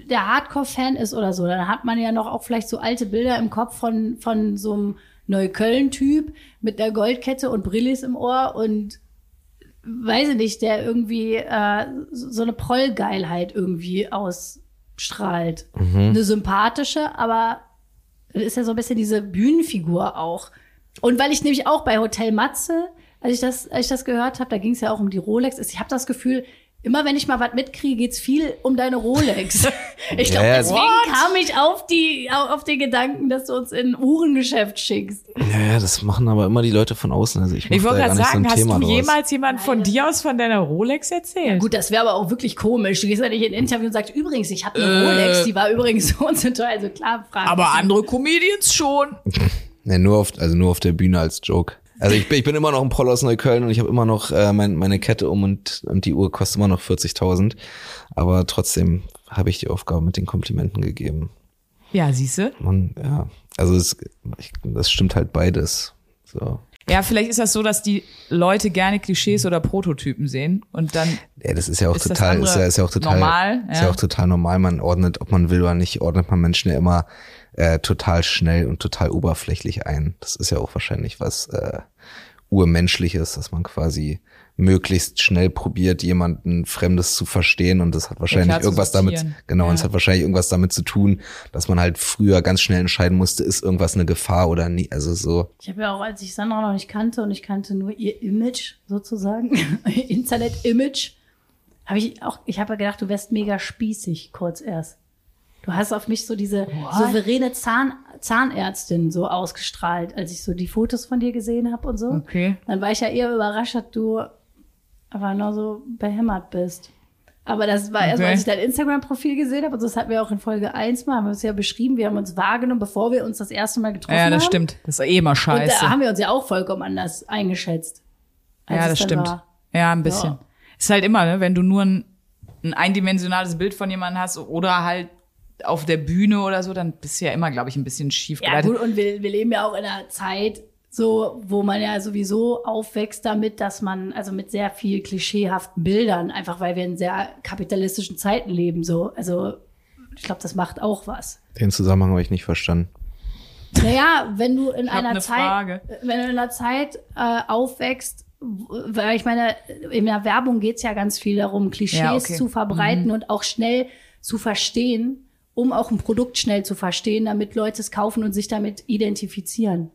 der Hardcore-Fan ist oder so, dann hat man ja noch auch vielleicht so alte Bilder im Kopf von, von so einem Neukölln-Typ mit der Goldkette und Brillis im Ohr und weiß ich nicht, der irgendwie äh, so eine Prollgeilheit irgendwie ausstrahlt. Eine sympathische, aber ist ja so ein bisschen diese Bühnenfigur auch. Und weil ich nämlich auch bei Hotel Matze, als ich das, als ich das gehört habe, da ging es ja auch um die Rolex. Ich habe das Gefühl, immer wenn ich mal was mitkriege, geht's viel um deine Rolex. ich glaube, Ja, deswegen what? kam ich auf die, auf den Gedanken, dass du uns in ein Uhrengeschäft schickst. Ja, ja, das machen aber immer die Leute von außen. Also ich, Ich wollte gerade sagen, so hast Thema du draus. jemals jemand von dir aus von deiner Rolex erzählt? Gut, das wäre aber auch wirklich komisch. Du gehst ja nicht in ein Interview und sagst, übrigens, ich habe eine Äh. Rolex, die war übrigens so und so teuer. Also klar, fragen. aber andere Comedians schon. Nee, nur auf, also nur auf der Bühne als Joke. Also ich bin, ich bin immer noch ein Proll aus Neukölln und ich habe immer noch äh, mein, meine Kette um und, und die Uhr kostet immer noch 40.000. Aber trotzdem habe ich die Aufgabe mit den Komplimenten gegeben. Ja, siehste. Man, ja, also es, ich, das stimmt halt beides. So. Ja, vielleicht ist das so, dass die Leute gerne Klischees oder Prototypen sehen und dann Ja, das ist ja auch Ist total, ist ja, ist ja auch total, normal? ist Ja. ja auch total normal. Man ordnet, ob man will oder nicht, ordnet man Menschen ja immer äh, total schnell und total oberflächlich ein. Das ist ja auch wahrscheinlich was äh, urmenschliches, dass man quasi möglichst schnell probiert, jemanden Fremdes zu verstehen und das hat wahrscheinlich zu irgendwas damit, genau, und es Ja. hat wahrscheinlich irgendwas damit zu tun, dass man halt früher ganz schnell entscheiden musste, ist irgendwas eine Gefahr oder nie, also so. Ich habe ja auch, als ich Sandra noch nicht kannte und ich kannte nur ihr Image sozusagen, ihr Internet-Image, habe ich auch, ich habe ja gedacht, du wärst mega spießig kurz erst. Du hast auf mich so diese souveräne Zahn, Zahnärztin so ausgestrahlt, als ich so die Fotos von dir gesehen habe und so. Okay. Dann war ich ja eher überrascht, dass du aber nur so behämmert bist. Aber das war erst, Okay. als ich dein Instagram-Profil gesehen habe, und das hatten wir auch in Folge 1 mal, haben wir uns ja beschrieben, wir haben uns wahrgenommen, bevor wir uns das erste Mal getroffen Ja, haben. das stimmt. Das ist eh immer Und scheiße. da haben wir uns ja auch vollkommen anders eingeschätzt. als ja, es das stimmt. war. Ja, ein bisschen. Ja. Ist halt immer, ne, wenn du nur ein, ein eindimensionales Bild von jemandem hast oder halt auf der Bühne oder so, dann bist du ja immer, glaube ich, ein bisschen schief Ja, geleitet. gut, und wir, wir leben ja auch in einer Zeit, so, wo man ja sowieso aufwächst damit, dass man, also mit sehr viel klischeehaften Bildern, einfach weil wir in sehr kapitalistischen Zeiten leben, so. Also, ich glaube, das macht auch was. Den Zusammenhang habe ich nicht verstanden. Naja, wenn du in einer ne Zeit, Frage. wenn du in einer Zeit äh, aufwächst, weil ich meine, in der Werbung geht's ja ganz viel darum, Klischees Ja, okay. Mhm. zu verbreiten und auch schnell zu verstehen, um auch ein Produkt schnell zu verstehen, damit Leute es kaufen und sich damit identifizieren.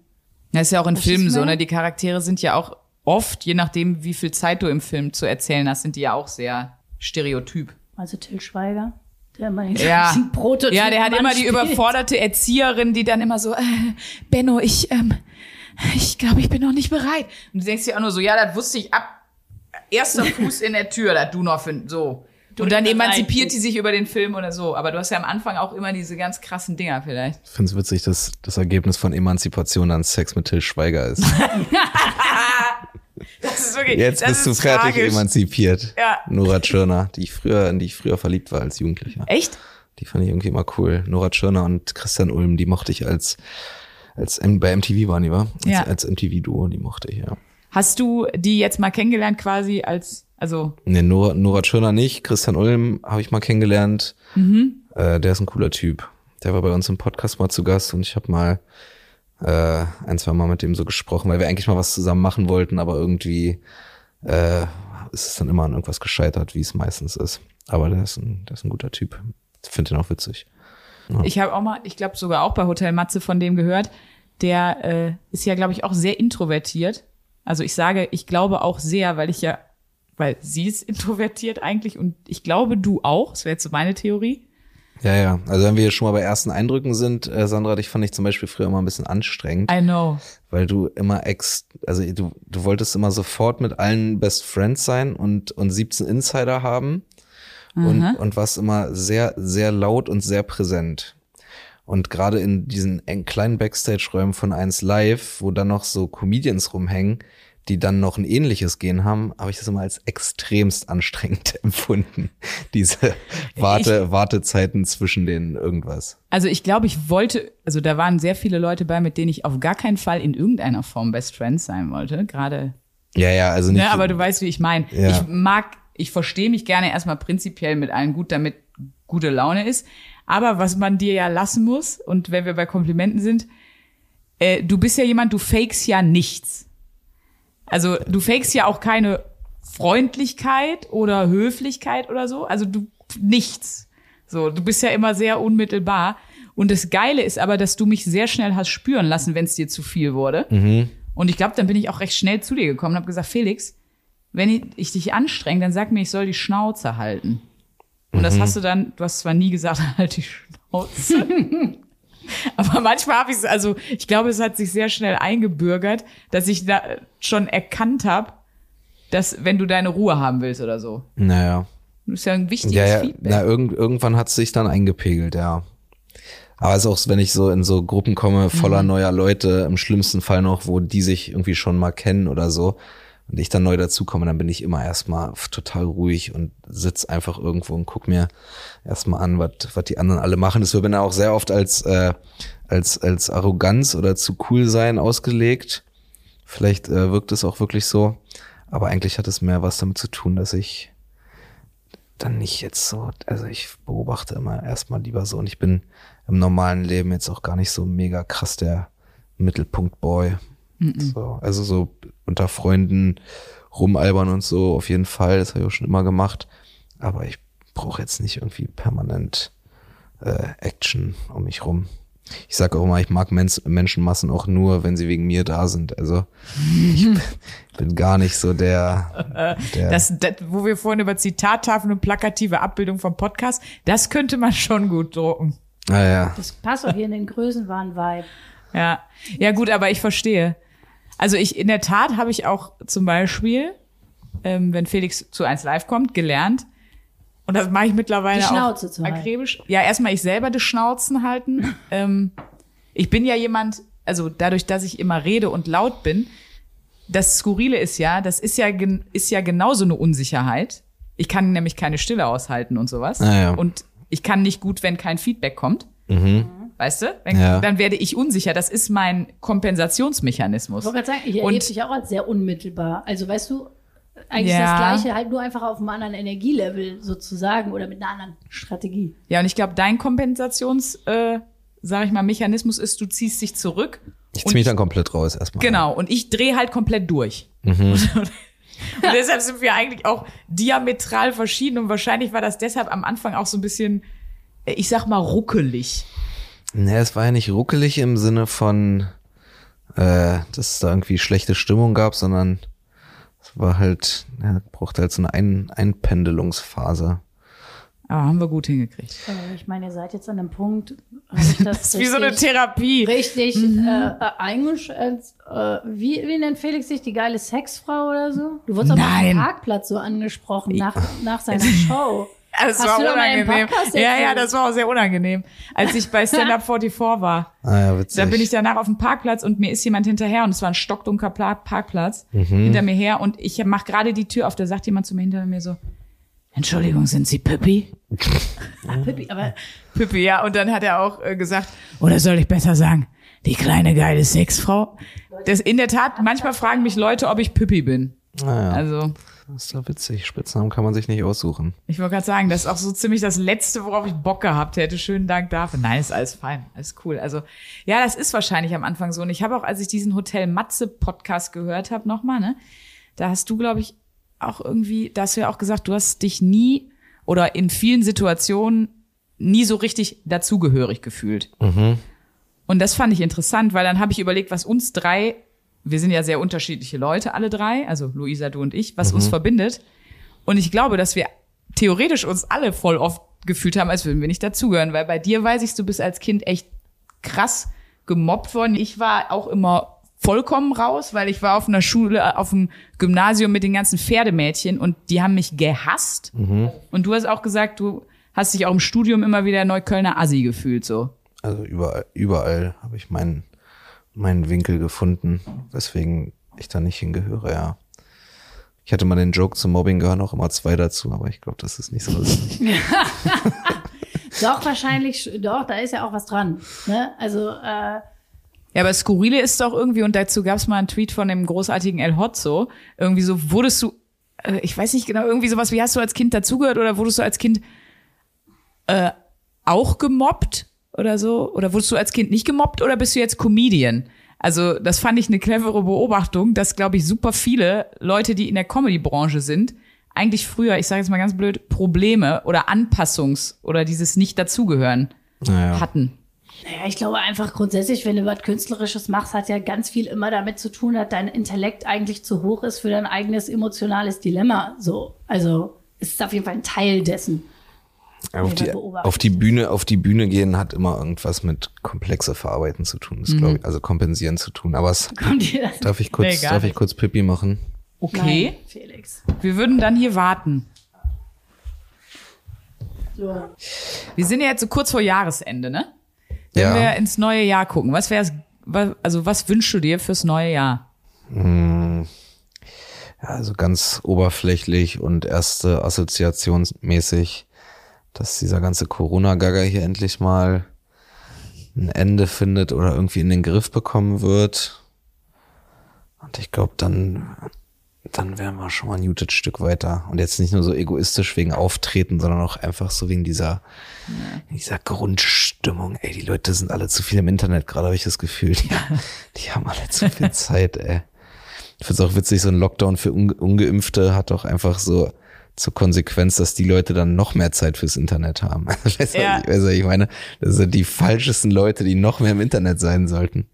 Das ist ja auch in Verstehst Filmen so, ne? Die Charaktere sind ja auch oft, je nachdem, wie viel Zeit du im Film zu erzählen hast, sind die ja auch sehr stereotyp. Also Till Schweiger, der immer den Ja. gleichen Prototyp Ja, der hat immer die spielt. überforderte Erzieherin, die dann immer so, äh, Benno, ich, ähm, ich glaube, ich bin noch nicht bereit. Und du denkst dir auch nur so, ja, das wusste ich ab erster Fuß in der Tür, das du noch für, so. Und dann emanzipiert die sich über den Film oder so. Aber du hast ja am Anfang auch immer diese ganz krassen Dinger vielleicht. Ich finde es witzig, dass das Ergebnis von Emanzipation dann Sex mit Till Schweiger ist. Das ist wirklich, Jetzt das bist du ist fertig tragisch. emanzipiert. Ja. Nora Tschirner, die ich früher, in die ich früher verliebt war als Jugendlicher. Echt? Die fand ich irgendwie immer cool. Nora Tschirner und Christian Ulm, die mochte ich als, als bei MTV waren die, war? Als, Ja. als MTV-Duo, die mochte ich, ja. Hast du die jetzt mal kennengelernt quasi als, also, Nee, Nora, Nora Tschirner nicht. Christian Ulm habe ich mal kennengelernt. Äh, der ist ein cooler Typ. Der war bei uns im Podcast mal zu Gast und ich habe mal äh, ein, zwei Mal mit dem so gesprochen, weil wir eigentlich mal was zusammen machen wollten, aber irgendwie äh, ist es dann immer an irgendwas gescheitert, wie es meistens ist. Aber der ist ein, der ist ein guter Typ. Ich finde den auch witzig. ich habe auch mal, ich glaube sogar auch bei Hotel Matze von dem gehört, der äh, ist ja, glaube ich, auch sehr introvertiert. Also ich sage, ich glaube auch sehr, weil ich ja, weil sie ist introvertiert eigentlich und ich glaube, du auch. Das wäre jetzt so meine Theorie. Ja, ja. Also wenn wir schon mal bei ersten Eindrücken sind, äh, Sandra, dich fand ich zum Beispiel früher immer ein bisschen anstrengend. I know. weil du immer ex, also du, du wolltest immer sofort mit allen Best Friends sein und, und 17 Insider haben und, und warst immer sehr, sehr laut und sehr präsent. Und gerade in diesen kleinen Backstage-Räumen von 1 Live, wo dann noch so Comedians rumhängen, die dann noch ein ähnliches Gen haben, habe ich das immer als extremst anstrengend empfunden. Diese Warte, Wartezeiten zwischen den irgendwas. Also ich glaube, ich wollte, also da waren sehr viele Leute bei, mit denen ich auf gar keinen Fall in irgendeiner Form Best Friends sein wollte. Gerade, Ja, ja, also nicht. ne, aber du weißt, wie ich meine. Ja. Ich mag, ich verstehe mich gerne erstmal prinzipiell mit allen gut, damit gute Laune ist. Aber was man dir ja lassen muss, und wenn wir bei Komplimenten sind, äh, du bist ja jemand, du fakest ja nichts. Also du fakest ja auch keine Freundlichkeit oder Höflichkeit oder so. Also du nichts. So, du bist ja immer sehr unmittelbar. Und das Geile ist aber, dass du mich sehr schnell hast spüren lassen, wenn es dir zu viel wurde. Und ich glaube, dann bin ich auch recht schnell zu dir gekommen und habe gesagt, Felix, wenn ich, ich dich anstrenge, dann sag mir, ich soll die Schnauze halten. Und das hast du dann, du hast zwar nie gesagt, halt die Schnauze. Aber manchmal habe ich es, also ich glaube, es hat sich sehr schnell eingebürgert, dass ich da schon erkannt habe, dass wenn du deine Ruhe haben willst oder so. Naja. Das ist ja ein wichtiges Ja, ja, Feedback. na, irgend, irgendwann hat es sich dann eingepegelt, ja. Aber es ist auch, wenn ich so in so Gruppen komme, voller Mhm. neuer Leute, im schlimmsten Fall noch, wo die sich irgendwie schon mal kennen oder so, und ich dann neu dazukomme, dann bin ich immer erstmal total ruhig und sitz einfach irgendwo und guck mir erstmal an, was was die anderen alle machen. Das wird mir dann auch sehr oft als, äh, als, als Arroganz oder zu cool sein ausgelegt. Vielleicht äh, wirkt es auch wirklich so. Aber eigentlich hat es mehr was damit zu tun, dass ich dann nicht jetzt so, also ich beobachte immer erstmal lieber so und ich bin im normalen Leben jetzt auch gar nicht so mega krass der Mittelpunkt-Boy. So, also so unter Freunden rumalbern und so auf jeden Fall, das habe ich auch schon immer gemacht. Aber ich brauche jetzt nicht irgendwie permanent äh, Action um mich rum. Ich sage auch immer, ich mag Mens Menschenmassen auch nur, wenn sie wegen mir da sind. Also ich bin, bin gar nicht so der, der Das, das, wo wir vorhin über Zitattafeln und plakative Abbildung vom Podcast, das könnte man schon gut drucken. naja. Das passt auch hier in den Größenwahn-Vibe. Ja, ja gut, aber ich verstehe. Also ich in der Tat habe ich auch zum Beispiel, ähm, wenn Felix zu eins live kommt, gelernt. Und das mache ich mittlerweile Die Schnauze auch zu halten. akribisch. Ja, erstmal ich selber die Schnauzen halten. ähm, ich bin ja jemand, also dadurch, dass ich immer rede und laut bin, das Skurrile ist ja, das ist ja, gen- ist ja genauso eine Unsicherheit. Ich kann nämlich keine Stille aushalten und sowas. Ah, ja. Und ich kann nicht gut, wenn kein Feedback kommt. Weißt du? Wenn, Ja. Dann werde ich unsicher. Das ist mein Kompensationsmechanismus. Ich wollte gerade sagen, ich erlebe dich auch als sehr unmittelbar. Also weißt du, eigentlich Ja. das Gleiche, halt nur einfach auf einem anderen Energielevel sozusagen oder mit einer anderen Strategie. Ja, und ich glaube, dein Kompensations, äh, sag ich mal, Mechanismus ist, du ziehst dich zurück. Ich und zieh mich dann komplett raus erstmal. Genau, und ich drehe halt komplett durch. Und, und deshalb sind wir eigentlich auch diametral verschieden und wahrscheinlich war das deshalb am Anfang auch so ein bisschen, äh, ich sag mal, ruckelig. Nee, es war ja nicht ruckelig im Sinne von, äh, dass es da irgendwie schlechte Stimmung gab, sondern es war halt, ja, brauchte halt so eine Ein Einpendelungsphase. Aber haben wir gut hingekriegt. Äh, Ich meine, ihr seid jetzt an einem Punkt, das, Das ist wie so eine richtig- Therapie. Richtig, Mhm. äh, eigentlich als, äh, wie, wie nennt Felix sich, die geile Sexfrau oder so? Du wurdest auf dem. Parkplatz so angesprochen, nach, nach seiner Show. Das Hast war unangenehm. Ja, ja, das war auch sehr unangenehm. Als ich bei Stand Up 44 war, Ah ja, witzig. da bin ich danach auf dem Parkplatz und mir ist jemand hinterher und es war ein stockdunkler Pla- Parkplatz Mhm. hinter mir her und ich mach gerade die Tür auf, da sagt jemand zu mir hinter mir so, Entschuldigung, sind Sie Pippi? Pippi, aber Pippi, ja. Und dann hat er auch äh, gesagt, oder soll ich besser sagen, die kleine geile Sexfrau? Das in der Tat, manchmal fragen mich Leute, ob ich Pippi bin. Naja, Also, das ist doch witzig. Spitznamen kann man sich nicht aussuchen. ich wollte gerade sagen, das ist auch so ziemlich das Letzte, worauf ich Bock gehabt hätte. Schönen Dank dafür. Nein, ist alles fein, alles cool. Also, ja, das ist wahrscheinlich am Anfang so. Und ich habe auch, als ich diesen Hotel Matze Podcast gehört habe, nochmal, ne, da hast du, glaube ich, auch irgendwie, da hast du ja auch gesagt, du hast dich nie oder in vielen Situationen nie so richtig dazugehörig gefühlt. Und das fand ich interessant, weil dann habe ich überlegt, was uns drei, wir sind ja sehr unterschiedliche Leute, alle drei, also Luisa, du und ich, was uns verbindet. Und ich glaube, dass wir theoretisch uns alle voll oft gefühlt haben, als würden wir nicht dazugehören, weil bei dir weiß ich, du bist als Kind echt krass gemobbt worden. Ich war auch immer vollkommen raus, weil ich war auf einer Schule, auf dem Gymnasium mit den ganzen Pferdemädchen und die haben mich gehasst. Und du hast auch gesagt, du hast dich auch im Studium immer wieder Neuköllner Assi gefühlt, so. Also überall, überall habe ich meinen, meinen Winkel gefunden, weswegen ich da nicht hingehöre, ja. Ich hatte mal den Joke zum Mobbing gehören auch immer zwei dazu, aber ich glaube, das ist nicht so lustig. doch wahrscheinlich, doch, da ist ja auch was dran. Ne? Also, äh, Ja, aber Skurrile ist doch irgendwie, und dazu gab es mal einen Tweet von dem großartigen El Hotzo, irgendwie so, wurdest du, äh, ich weiß nicht genau, irgendwie sowas, wie hast du als Kind dazugehört oder wurdest du als Kind äh, auch gemobbt oder so? Oder wurdest du als Kind nicht gemobbt oder bist du jetzt Comedian? Also das fand ich eine clevere Beobachtung, dass, glaube ich, super viele Leute, die in der Comedy-Branche sind, eigentlich früher, ich sage jetzt mal ganz blöd, Probleme oder Anpassungs- oder dieses Nicht-Dazugehören Naja. hatten. naja, ich glaube einfach grundsätzlich, wenn du was Künstlerisches machst, hat ja ganz viel immer damit zu tun, dass dein Intellekt eigentlich zu hoch ist für dein eigenes emotionales Dilemma. So, also es ist auf jeden Fall ein Teil dessen. Auf die, auf die Bühne, auf die Bühne gehen hat immer irgendwas mit komplexe Verarbeiten zu tun, das glaube ich, also kompensieren zu tun. Aber es, Kommt dir das? darf ich kurz, Nee, darf ich kurz Pipi machen? Okay. Nein, Felix. Wir würden dann hier warten. So. Wir sind ja jetzt so kurz vor Jahresende, ne? Wenn Ja. wir ins neue Jahr gucken, was wär's, also was wünschst du dir fürs neue Jahr? Ja, also ganz oberflächlich und erste assoziationsmäßig, dass dieser ganze Corona-Gaga hier endlich mal ein Ende findet oder irgendwie in den Griff bekommen wird. Und ich glaube, dann, dann wären wir schon mal ein gutes Stück weiter. Und jetzt nicht nur so egoistisch wegen Auftreten, sondern auch einfach so wegen dieser, dieser Grundstimmung. Ey, die Leute sind alle zu viel im Internet, gerade habe ich das Gefühl. Die, die haben alle zu viel Zeit, ey. Ich finde es auch witzig, so ein Lockdown für Unge Ungeimpfte hat doch einfach so zur Konsequenz, dass die Leute dann noch mehr Zeit fürs Internet haben. weißt du, Ja. du, ich meine, das sind die falschesten Leute, die noch mehr im Internet sein sollten.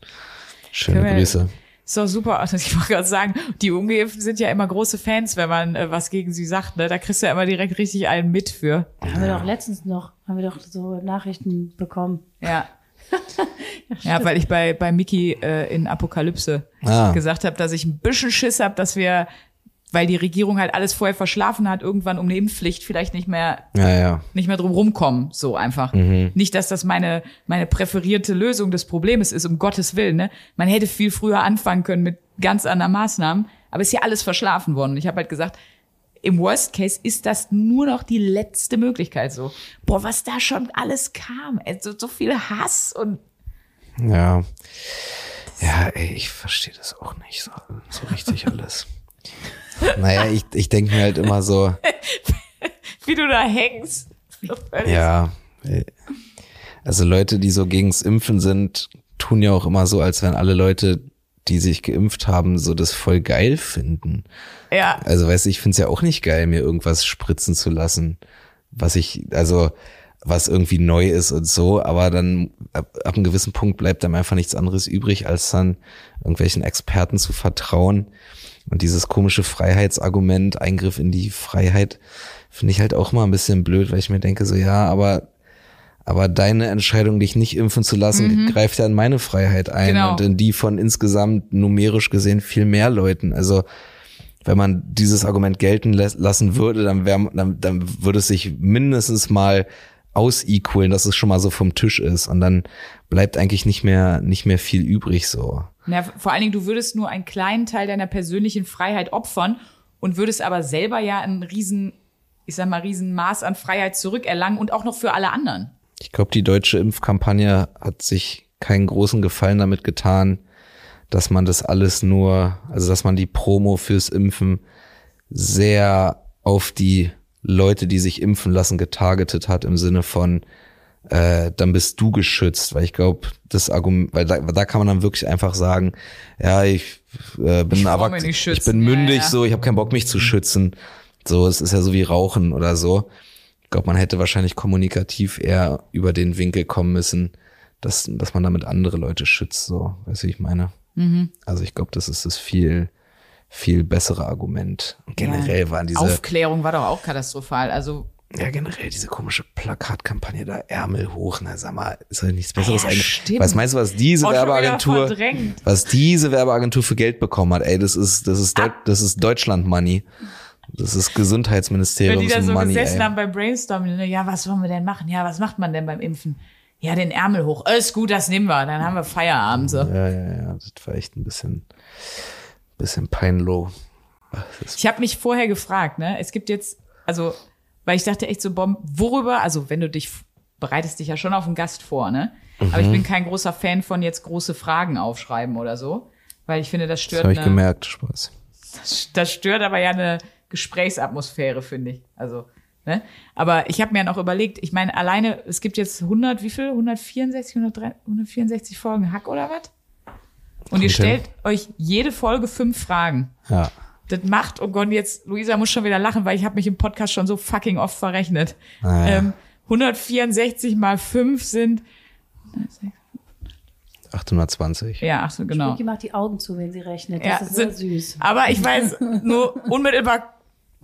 Schöne Können Grüße. Ist doch super. Also Ich wollte gerade sagen, die Ungeimpften sind ja immer große Fans, wenn man äh, was gegen sie sagt. Ne? Da kriegst du ja immer direkt richtig einen mit für. Haben wir doch letztens noch, haben wir doch so Nachrichten bekommen. Ja. ja, weil ich bei, bei Mickey äh, in Apokalypse Ah. gesagt habe, dass ich ein bisschen Schiss habe, dass wir, weil die Regierung halt alles vorher verschlafen hat, irgendwann um eine Impfpflicht vielleicht nicht mehr Ja, ja. nicht mehr drum rumkommen, so einfach. Nicht, dass das meine, meine präferierte Lösung des Problems ist, um Gottes Willen. Ne? Man hätte viel früher anfangen können mit ganz anderen Maßnahmen, aber ist ja alles verschlafen worden. Ich habe halt gesagt, im Worst Case ist das nur noch die letzte Möglichkeit so. Boah, was da schon alles kam. ey, So, so viel Hass und Ja. Ja, ey, ich verstehe das auch nicht so, so richtig alles. Naja, ich, ich denke mir halt immer so, wie du da hängst. ja, äh, also Leute, die so gegens Impfen sind, tun ja auch immer so, als wenn alle Leute, die sich geimpft haben, so das voll geil finden. Ja, Also weißt du, ich find's ja auch nicht geil, mir irgendwas spritzen zu lassen, was ich, also was irgendwie neu ist und so, aber dann ab, ab einem gewissen Punkt bleibt dann einfach nichts anderes übrig, als dann irgendwelchen Experten zu vertrauen. Und dieses komische Freiheitsargument, Eingriff in die Freiheit, finde ich halt auch mal ein bisschen blöd, weil ich mir denke so, ja, aber aber deine Entscheidung, dich nicht impfen zu lassen, greift ja in meine Freiheit ein Genau. und in die von insgesamt numerisch gesehen viel mehr Leuten. Also wenn man dieses Argument gelten lassen würde, dann, wär, dann, dann würde es sich mindestens mal ausequalen, dass es schon mal so vom Tisch ist und dann bleibt eigentlich nicht mehr nicht mehr viel übrig so. Na, vor allen Dingen, du würdest nur einen kleinen Teil deiner persönlichen Freiheit opfern und würdest aber selber ja einen riesen, ich sag mal, riesen Maß an Freiheit zurückerlangen und auch noch für alle anderen. Ich glaube, die deutsche Impfkampagne hat sich keinen großen Gefallen damit getan, dass man das alles nur, also dass man die Promo fürs Impfen sehr auf die Leute, die sich impfen lassen, getargetet hat im Sinne von, äh, dann bist du geschützt, weil ich glaube, das Argument, weil da, da kann man dann wirklich einfach sagen, ja, ich äh, bin Ich aber ich schützen, bin mündig, ja, ja. so, ich habe keinen Bock mich zu schützen. So, es ist ja so wie Rauchen oder so. Ich glaube, man hätte wahrscheinlich kommunikativ eher über den Winkel kommen müssen, dass, dass man damit andere Leute schützt, so, weißt du, wie ich meine? Mhm. Also ich glaube, das ist das viel, viel bessere Argument. Generell waren diese, Aufklärung war doch auch katastrophal. Also ja, generell diese komische Plakatkampagne da, Ärmel hoch, na sag mal, ist ja nichts Besseres Ah ja, eigentlich. Was meinst du, was diese Oh, schon wieder Werbeagentur, was diese Werbeagentur für Geld bekommen hat? Ey, das ist, das ist, Deu das ist Deutschland Money. Das ist wenn die da so Money, gesessen ey. haben beim Brainstorming, ne, ja, was wollen wir denn machen? Ja, was macht man denn beim Impfen? Ja, den Ärmel hoch. Ist gut, das nehmen wir. Dann haben wir Feierabend. So. Ja, ja, ja, das war echt ein bisschen, bisschen peinlow. Ich habe mich vorher gefragt, ne? Es gibt jetzt, also, weil ich dachte echt so, Bomb, worüber, also wenn du dich bereitest dich ja schon auf einen Gast vor, ne? Aber ich Mhm. bin kein großer Fan von jetzt große Fragen aufschreiben oder so, weil ich finde, das Das stört habe ich eine, gemerkt, Spaß. das stört aber ja eine Gesprächsatmosphäre, finde ich. Also, ne? Aber ich habe mir noch überlegt, ich meine, alleine, es gibt jetzt 100, wie viel? 164, 103, 164 Folgen Hack oder was? Und ihr stellt euch jede Folge fünf Fragen. Ja. Das macht, oh Gott, jetzt, Luisa muss schon wieder lachen, weil ich habe mich im Podcast schon so fucking oft verrechnet. Ah, ja. ähm, 164 mal 5 sind, 820. ja, ach so, genau. Vicky macht die Augen zu, wenn sie rechnet. Ja, Das ist sehr sind- süß. Aber ich weiß nur unmittelbar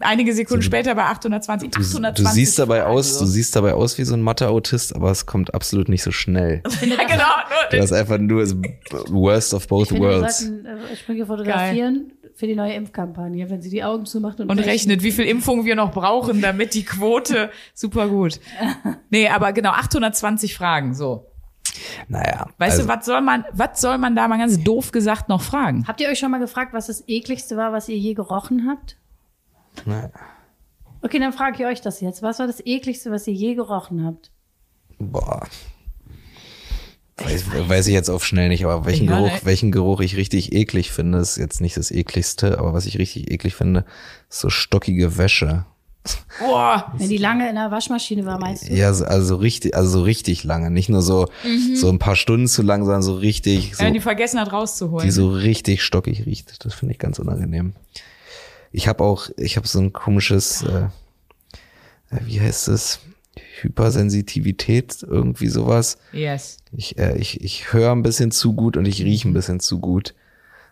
einige Sekunden später bei 820. Du, 820 du siehst dabei Fragen, aus, so. du siehst dabei aus wie so ein Mathe-Autist, aber es kommt absolut nicht so schnell. ja, genau. Du hast einfach nur das worst of both Ich finde, wir worlds. sollten äh, Sprüche fotografieren für die neue Impfkampagne, wenn sie die Augen zumacht und, und rechnet, wie viel Impfungen wir noch brauchen, damit die Quote super gut. Nee, aber genau, 820 Fragen, so. Naja. Weißt also, du, was soll man, was soll man da mal ganz doof gesagt noch fragen? Habt ihr euch schon mal gefragt, was das ekligste war, was ihr je gerochen habt? na, Okay, dann frage ich euch das jetzt. Was war das ekligste, was ihr je gerochen habt? Boah. Weiß, weiß ich jetzt auf schnell nicht, aber welchen Ja, Geruch, welchen Geruch ich richtig eklig finde, ist jetzt nicht das ekligste, aber was ich richtig eklig finde, ist so stockige Wäsche. Boah, Wenn die lange in der Waschmaschine war, meinst du? Ja, so- also richtig, also so richtig lange, nicht nur so so ein paar Stunden zu lang, sondern so richtig, so, wenn die vergessen hat rauszuholen. die so richtig stockig riecht. Das finde ich ganz unangenehm. Ich habe auch, ich habe so ein komisches, äh, äh, wie heißt es, Hypersensitivität, irgendwie sowas. yes. Ich, äh, ich, ich höre ein bisschen zu gut und ich rieche ein bisschen zu gut.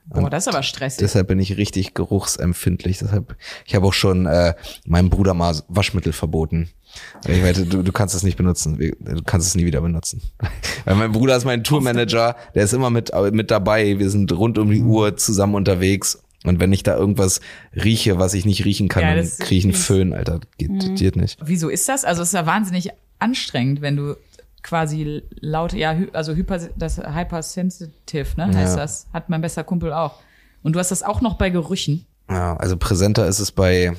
Boah, das ist aber stressig. Deshalb bin ich richtig geruchsempfindlich. Deshalb, ich habe auch schon äh, meinem Bruder mal Waschmittel verboten. Ich meinte, du, du kannst es nicht benutzen. Du kannst es nie wieder benutzen. Weil mein Bruder ist mein Tourmanager, der ist immer mit, mit dabei. Wir sind rund um die Uhr zusammen unterwegs. Und wenn ich da irgendwas rieche, was ich nicht riechen kann, Ja, dann kriege ich einen. Föhn, Alter. Geht, geht nicht. Wieso ist das? Also es ist ja wahnsinnig anstrengend, wenn du quasi laut, ja, also hyper, das hypersensitive, ne, heißt Ja. das. Hat mein bester Kumpel auch. Und du hast das auch noch bei Gerüchen. Ja, also präsenter ist es bei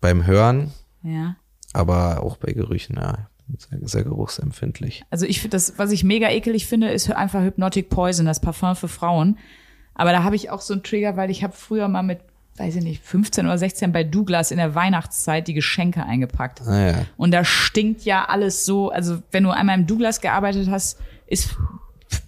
beim Hören, Ja. aber auch bei Gerüchen, ja. Sehr, sehr geruchsempfindlich. Also ich finde das, was ich mega ekelig finde, ist einfach Hypnotic Poison, das Parfum für Frauen. Aber da habe ich auch so einen Trigger, weil ich habe früher mal mit, weiß ich nicht, 15 oder 16 bei Douglas in der Weihnachtszeit die Geschenke eingepackt. Ah, ja. Und da stinkt ja alles so, also wenn du einmal im Douglas gearbeitet hast, ist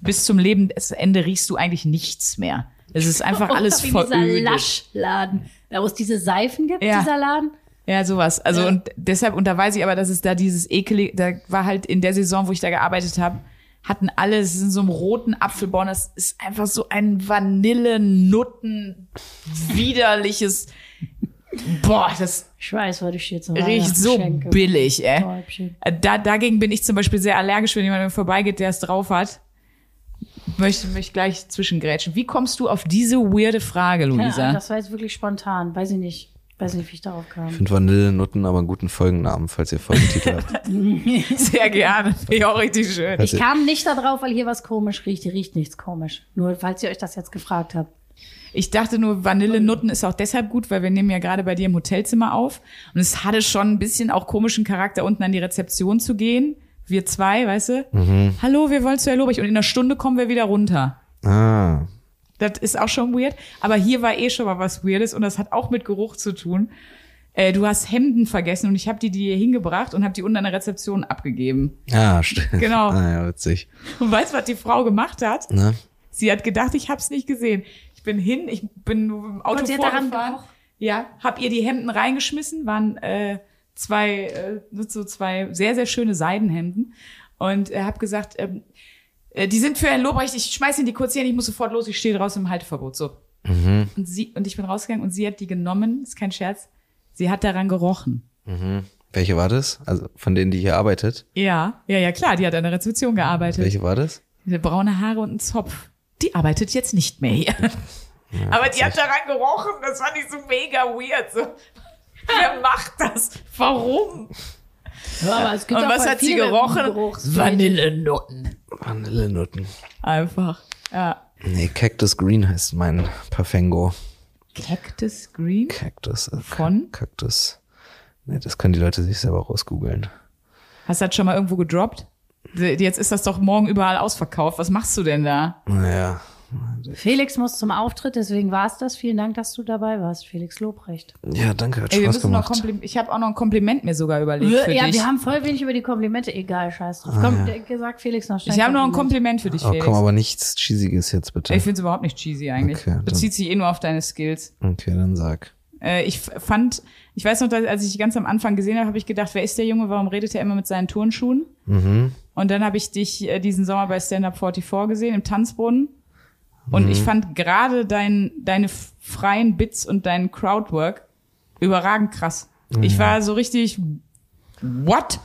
bis zum Lebensende riechst du eigentlich nichts mehr. Es ist einfach alles Wie dieser verödet. Laschladen, da wo es diese Seifen gibt, Ja. dieser Laden. Ja, sowas. Also Ja. und deshalb, und da weiß ich aber, dass es da dieses ekelige, da war halt in der Saison, wo ich da gearbeitet habe, hatten alle, es ist in so einem roten Apfelbaum, das ist einfach so ein Vanille-Nutten, widerliches, boah, das Ich weiß, was ich jetzt so riecht so Schenke. billig, ey. Täubchen. Da, dagegen bin ich zum Beispiel sehr allergisch, wenn jemand mir vorbeigeht, der es drauf hat. Möchte mich gleich zwischengrätschen. Wie kommst du auf diese weirde Frage, Ja, Luisa? das war jetzt wirklich spontan. Weiß ich nicht. Weiß nicht, wie ich darauf kam. Ich finde Vanillenutten aber einen guten Folgennamen, falls ihr Folgentitel habt. Sehr gerne. Finde ich auch richtig schön. Ich kam nicht da drauf, weil hier was komisch riecht. Hier riecht nichts komisch. Nur falls ihr euch das jetzt gefragt habt. Ich dachte nur, Vanillenutten ist auch deshalb gut, weil wir nehmen ja gerade bei dir im Hotelzimmer auf. Und es hatte schon ein bisschen auch komischen Charakter, unten an die Rezeption zu gehen. Wir zwei, weißt du? Hallo, wir wollen zu Herr Lobrecht. Und in einer Stunde kommen wir wieder runter. Ah. Das ist auch schon weird. Aber hier war eh schon mal was Weirdes und das hat auch mit Geruch zu tun. Äh, du hast Hemden vergessen und ich habe die dir hingebracht und habe die unten an der Rezeption abgegeben. Ah, stimmt. Genau. Ah, ja, witzig. Und weißt du, was die Frau gemacht hat? Ne? Sie hat gedacht, ich hab's nicht gesehen. Ich bin hin, ich bin nur im Auto Und sie hat daran vorgefahren. gerochen? Ja, hab ihr die Hemden reingeschmissen, waren äh, zwei, äh, so zwei sehr, sehr schöne Seidenhemden. Und äh, hab gesagt, ähm, äh, die sind für Herrn Lobrecht, ich schmeiß ihnen die kurz hier, ich muss sofort los, ich stehe draußen im Halteverbot. So. Mhm. Und sie, und ich bin rausgegangen und sie hat die genommen, ist kein Scherz, sie hat daran gerochen. Welche war das? Also von denen, die hier arbeitet? Ja, ja, ja, klar, die hat an der Rezeption gearbeitet. Welche war das? Diese braune Haare und ein Zopf. Die arbeitet jetzt nicht mehr hier. Aber die hat daran gerochen. Das fand ich so mega weird. So. Wer macht das? Warum? Ja, aber es gibt Und was hat sie gerochen? Vanillenutten. Vanillenutten. Einfach. Ja. Nee, Cactus Green heißt mein Parfengo. Cactus Green? Cactus. äh, Von? Cactus. Nee, das können die Leute sich selber rausgoogeln. Hast du das schon mal irgendwo gedroppt? Jetzt ist das doch morgen überall ausverkauft. Was machst du denn da? Naja. Felix muss zum Auftritt, deswegen war es das. Vielen Dank, dass du dabei warst, Felix Lobrecht. Ja, danke, hat Ey, wir Spaß müssen noch gemacht. Komplim ich habe auch noch ein Kompliment mir sogar überlegt für ja, dich. wir haben voll wenig über die Komplimente. Egal, scheiß drauf. Komm, der- gesagt, Felix noch schnell. ich habe noch ein Kompliment für dich, Oh, Felix. komm, aber nichts Cheesiges jetzt bitte. ich finde es überhaupt nicht cheesy eigentlich. Okay, Bezieht sich eh nur auf deine Skills. Okay, dann sag. Äh, ich fand, ich weiß noch, dass, als ich dich ganz am Anfang gesehen habe, habe ich gedacht, wer ist der Junge? Warum redet er immer mit seinen Turnschuhen? Mhm. Und dann habe ich dich äh, diesen Sommer bei Stand Up 44 gesehen, im Tanzbrunnen. Und ich fand gerade dein, deine freien Bits und dein Crowdwork überragend krass. Ich war so richtig, what?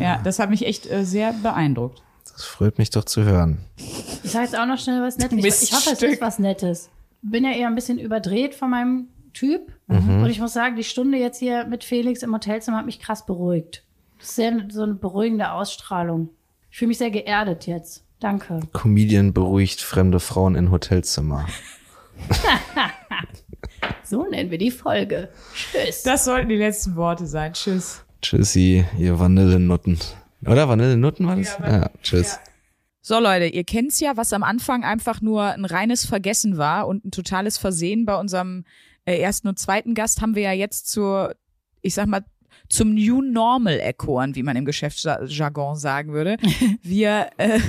Ja, das hat mich echt äh, sehr beeindruckt. Das freut mich doch zu hören. Ich sage jetzt auch noch schnell was Nettes. Ich, ich hoffe, es ist was Nettes. Bin ja eher ein bisschen überdreht von meinem Typ. Und ich muss sagen, die Stunde jetzt hier mit Felix im Hotelzimmer hat mich krass beruhigt. Das ist sehr so eine beruhigende Ausstrahlung. Ich fühle mich sehr geerdet jetzt. Danke. Comedian beruhigt fremde Frauen in Hotelzimmer. So nennen wir die Folge. Tschüss. Das sollten die letzten Worte sein. Tschüss. Tschüssi, ihr Vanillenutten. Oder Vanillenutten war das? Ja, tschüss. So Leute, ihr kennt's ja, was am Anfang einfach nur ein reines Vergessen war und ein totales Versehen bei unserem äh, ersten und zweiten Gast haben wir ja jetzt zur, ich sag mal, zum New Normal erkoren, wie man im Geschäftsjargon sagen würde. Wir, äh,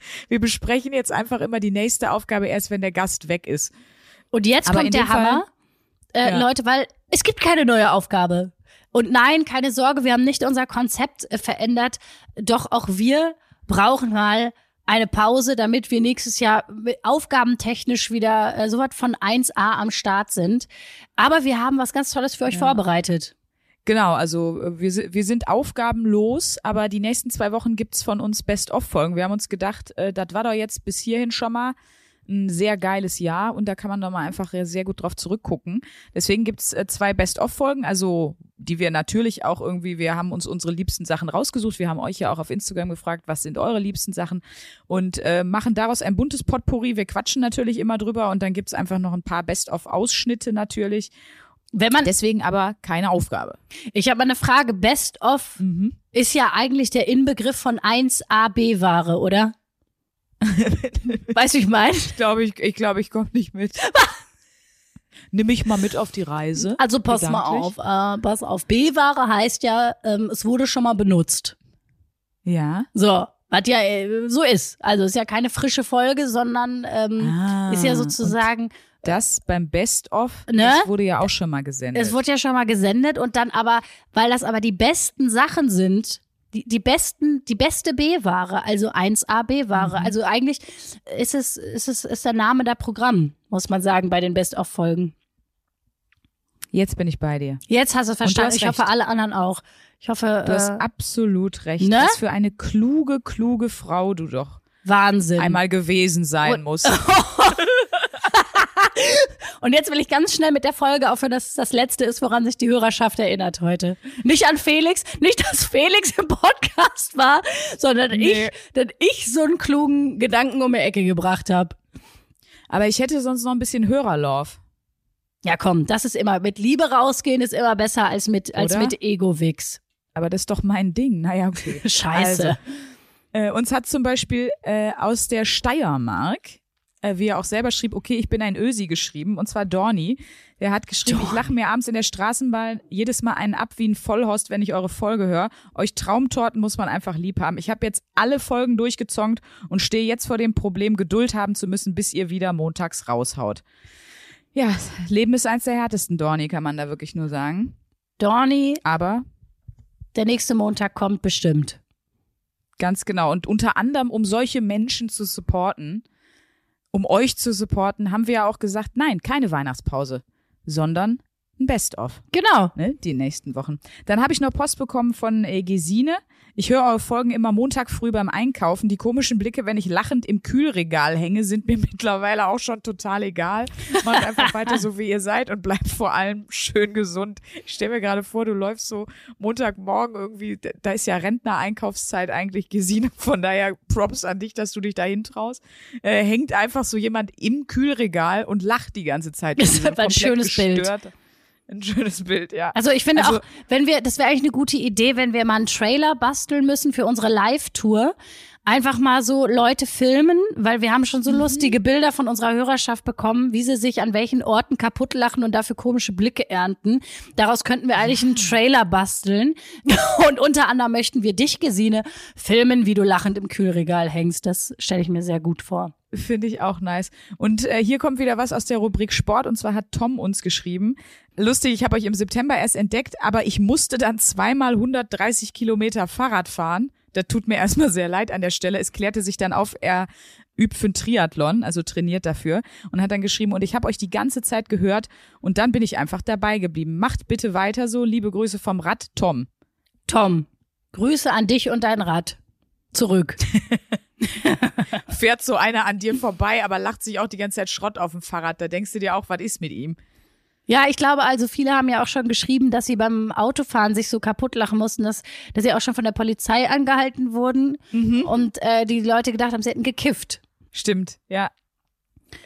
wir besprechen jetzt einfach immer die nächste Aufgabe erst, wenn der Gast weg ist. Und jetzt Aber kommt der dem Fall- Hammer. Äh, Ja. Leute, weil es gibt keine neue Aufgabe. Und nein, keine Sorge, wir haben nicht unser Konzept äh, verändert. Doch auch wir brauchen mal eine Pause, damit wir nächstes Jahr aufgabentechnisch wieder äh, so was von 1a am Start sind. Aber wir haben was ganz Tolles für euch vorbereitet. Genau, also äh, wir, wir sind aufgabenlos, aber die nächsten zwei Wochen gibt's von uns Best-of-Folgen. Wir haben uns gedacht, äh, das war doch jetzt bis hierhin schon mal ein sehr geiles Jahr und da kann man doch mal einfach sehr gut drauf zurückgucken. Deswegen gibt's äh, zwei Best-of-Folgen, also die wir natürlich auch irgendwie, wir haben uns unsere liebsten Sachen rausgesucht. Wir haben euch ja auch auf Instagram gefragt, was sind eure liebsten Sachen und äh, machen daraus ein buntes Potpourri. Wir quatschen natürlich immer drüber und dann gibt's einfach noch ein paar Best-of-Ausschnitte natürlich. Wenn man, Deswegen aber keine Aufgabe. ich habe mal eine Frage. Best of Mhm. ist ja eigentlich der Inbegriff von 1AB-Ware, oder? weißt du, wie ich meine? Ich glaube, ich, ich, glaube, ich komme nicht mit. Nimm mich mal mit auf die Reise. Also pass mal auf, Gedanklich. äh, pass auf. B-Ware heißt ja, ähm, es wurde schon mal benutzt. Ja. So, was ja äh, so ist. Also ist ja keine frische Folge, sondern ähm, Ah, ist ja sozusagen, Das beim Best-of, Ne? das wurde ja auch schon mal gesendet. es wurde ja schon mal gesendet und dann aber, weil das aber die besten Sachen sind, die, die besten, die beste B-Ware, also 1A B-Ware. Also eigentlich ist es, ist es, ist der Name der Programm, muss man sagen, bei den Best-of-Folgen. Jetzt bin ich bei dir. Jetzt hast du es verstanden. Ich hoffe, alle anderen auch. Ich hoffe, Du hast äh, absolut recht. ne? Was für eine kluge, kluge Frau du doch Wahnsinn. einmal gewesen sein Und- musst. Und jetzt will ich ganz schnell mit der Folge aufhören, dass es das letzte ist, woran sich die Hörerschaft erinnert heute. Nicht an Felix, nicht, dass Felix im Podcast war, sondern Nee. ich, dass ich so einen klugen Gedanken um die Ecke gebracht habe. Aber ich hätte sonst noch ein bisschen Hörerlove. Ja, komm, das ist immer, mit Liebe rausgehen ist immer besser als mit, als Oder? mit Ego-Wix. Aber das ist doch mein Ding. Naja, okay. Scheiße. Also, äh, uns hat zum Beispiel äh, aus der Steiermark, wie er auch selber schrieb, okay, ich bin ein Ösi geschrieben, und zwar Dorni. Der hat geschrieben, ich lache mir abends in der Straßenbahn jedes Mal einen ab wie ein Vollhorst, wenn ich eure Folge höre. Euch Traumtorten muss man einfach lieb haben. Ich habe jetzt alle Folgen durchgezongt und stehe jetzt vor dem Problem, Geduld haben zu müssen, bis ihr wieder montags raushaut. Ja, Leben ist eins der härtesten, Dorni, kann man da wirklich nur sagen. Dorni, Aber der nächste Montag kommt bestimmt. Ganz genau. Und unter anderem, um solche Menschen zu supporten, um euch zu supporten, haben wir ja auch gesagt, nein, keine Weihnachtspause, sondern ein Best-of, Genau. ne, die nächsten Wochen. Dann habe ich noch Post bekommen von äh, Gesine. Ich höre eure Folgen immer Montag früh beim Einkaufen. Die komischen Blicke, wenn ich lachend im Kühlregal hänge, sind mir mittlerweile auch schon total egal. Macht einfach weiter so, wie ihr seid und bleibt vor allem schön gesund. Ich stelle mir gerade vor, du läufst so Montagmorgen irgendwie, da ist ja Rentner-Einkaufszeit eigentlich, Gesine. Von daher Props an dich, dass du dich dahin traust. Äh, hängt einfach so jemand im Kühlregal und lacht die ganze Zeit. Das ist aber ein schönes Bild. Ein schönes Bild, ja. Also ich finde Also- auch, wenn wir, das wäre eigentlich eine gute Idee, wenn wir mal einen Trailer basteln müssen für unsere Live-Tour. Einfach mal so Leute filmen, weil wir haben schon so lustige Bilder von unserer Hörerschaft bekommen, wie sie sich an welchen Orten kaputt lachen und dafür komische Blicke ernten. Daraus könnten wir eigentlich einen Trailer basteln. Und unter anderem möchten wir dich, Gesine, filmen, wie du lachend im Kühlregal hängst. Das stelle ich mir sehr gut vor. Finde ich auch nice. Und äh, hier kommt wieder was aus der Rubrik Sport. Und zwar hat Tom uns geschrieben. Lustig, ich habe euch im September erst entdeckt, aber ich musste dann zweimal 130 Kilometer Fahrrad fahren. Das tut mir erstmal sehr leid an der Stelle. Es klärte sich dann auf, er übt für einen Triathlon, also trainiert dafür und hat dann geschrieben, und ich habe euch die ganze Zeit gehört und dann bin ich einfach dabei geblieben. Macht bitte weiter so. Liebe Grüße vom Rad, Tom. Tom, Grüße an dich und dein Rad. Zurück. Fährt so einer an dir vorbei, aber lacht sich auch die ganze Zeit Schrott auf dem Fahrrad. Da denkst du dir auch, was ist mit ihm? Ja, ich glaube also, viele haben ja auch schon geschrieben, dass sie beim Autofahren sich so kaputt lachen mussten, dass, dass sie auch schon von der Polizei angehalten wurden und äh, die Leute gedacht haben, sie hätten gekifft. Stimmt, ja.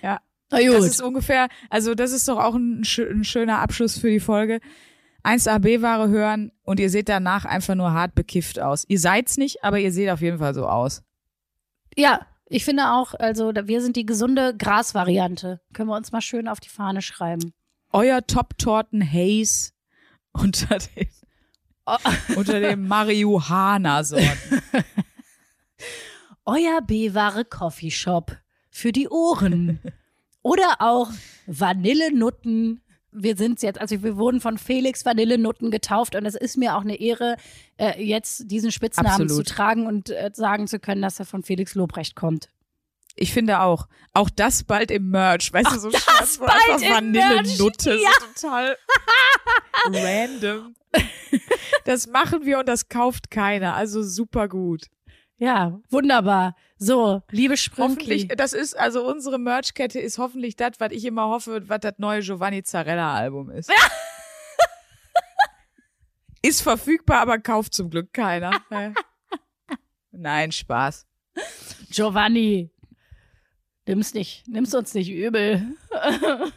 Ja. Das ist ungefähr, also das ist doch auch ein, ein schöner Abschluss für die Folge. 1AB-Ware hören und ihr seht danach einfach nur hart bekifft aus. Ihr seid's nicht, aber ihr seht auf jeden Fall so aus. ja, ich finde auch, also wir sind die gesunde Grasvariante. Können wir uns mal schön auf die Fahne schreiben. Euer Top-Torten Haze unter den, unter den Marihuana-Sorten. Euer B-Ware Coffeeshop für die Ohren. Oder auch Vanillenutten. Wir sind jetzt, also wir wurden von Felix Vanillenutten getauft und es ist mir auch eine Ehre, äh, jetzt diesen Spitznamen Absolut. zu tragen und äh, sagen zu können, dass er von Felix Lobrecht kommt. Ich finde auch. Auch das bald im Merch. Weißt du, so Shirts, wo bald einfach. Vanillenutte. Ja. So total random. Das machen wir und das kauft keiner. Also super gut. Ja, wunderbar. So, liebe Hoffentlich, Sprünkli. das ist, also unsere Merchkette ist hoffentlich das, was ich immer hoffe, was das neue Giovanni Zarella Album ist. ist verfügbar, aber kauft zum Glück keiner. Ne? Nein, Spaß. Giovanni, nimm's nicht, nimm's uns nicht übel.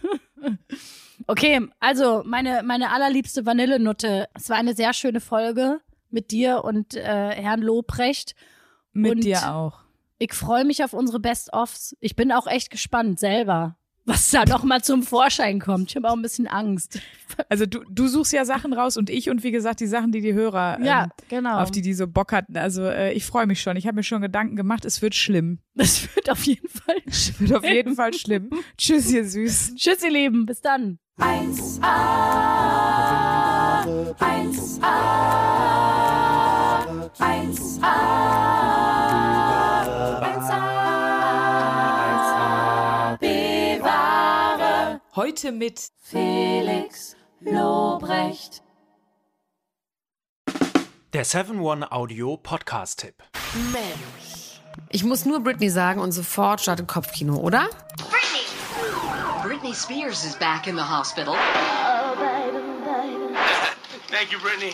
okay, also meine, meine allerliebste Vanillenutte. Es war eine sehr schöne Folge mit dir und äh, Herrn Lobrecht. Mit Und- dir auch. Ich freue mich auf unsere Best-ofs. Ich bin auch echt gespannt selber, was da noch mal zum Vorschein kommt. Ich habe auch ein bisschen Angst. Also du, du suchst ja Sachen raus und ich und wie gesagt die Sachen, die die Hörer, Ja, ähm, genau. auf die die so Bock hatten. Also äh, ich freue mich schon. Ich habe mir schon Gedanken gemacht. Es wird schlimm. das wird auf jeden Fall. Es wird auf jeden Fall schlimm. Tschüss, ihr Süßen. Tschüss, ihr Lieben. Bis dann. 1A, 1A, 1A, 1A, Heute mit Felix Lobrecht. Der 7-One Audio Podcast-Tipp. Mensch. Ich muss nur Britney sagen und sofort startet Kopfkino, oder? Britney Spears is back in the hospital. Thank you, Brittany.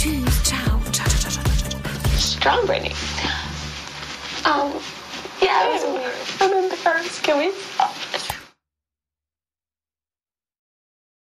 Strong Britney. Um, yeah, it was weird. And then the first, can we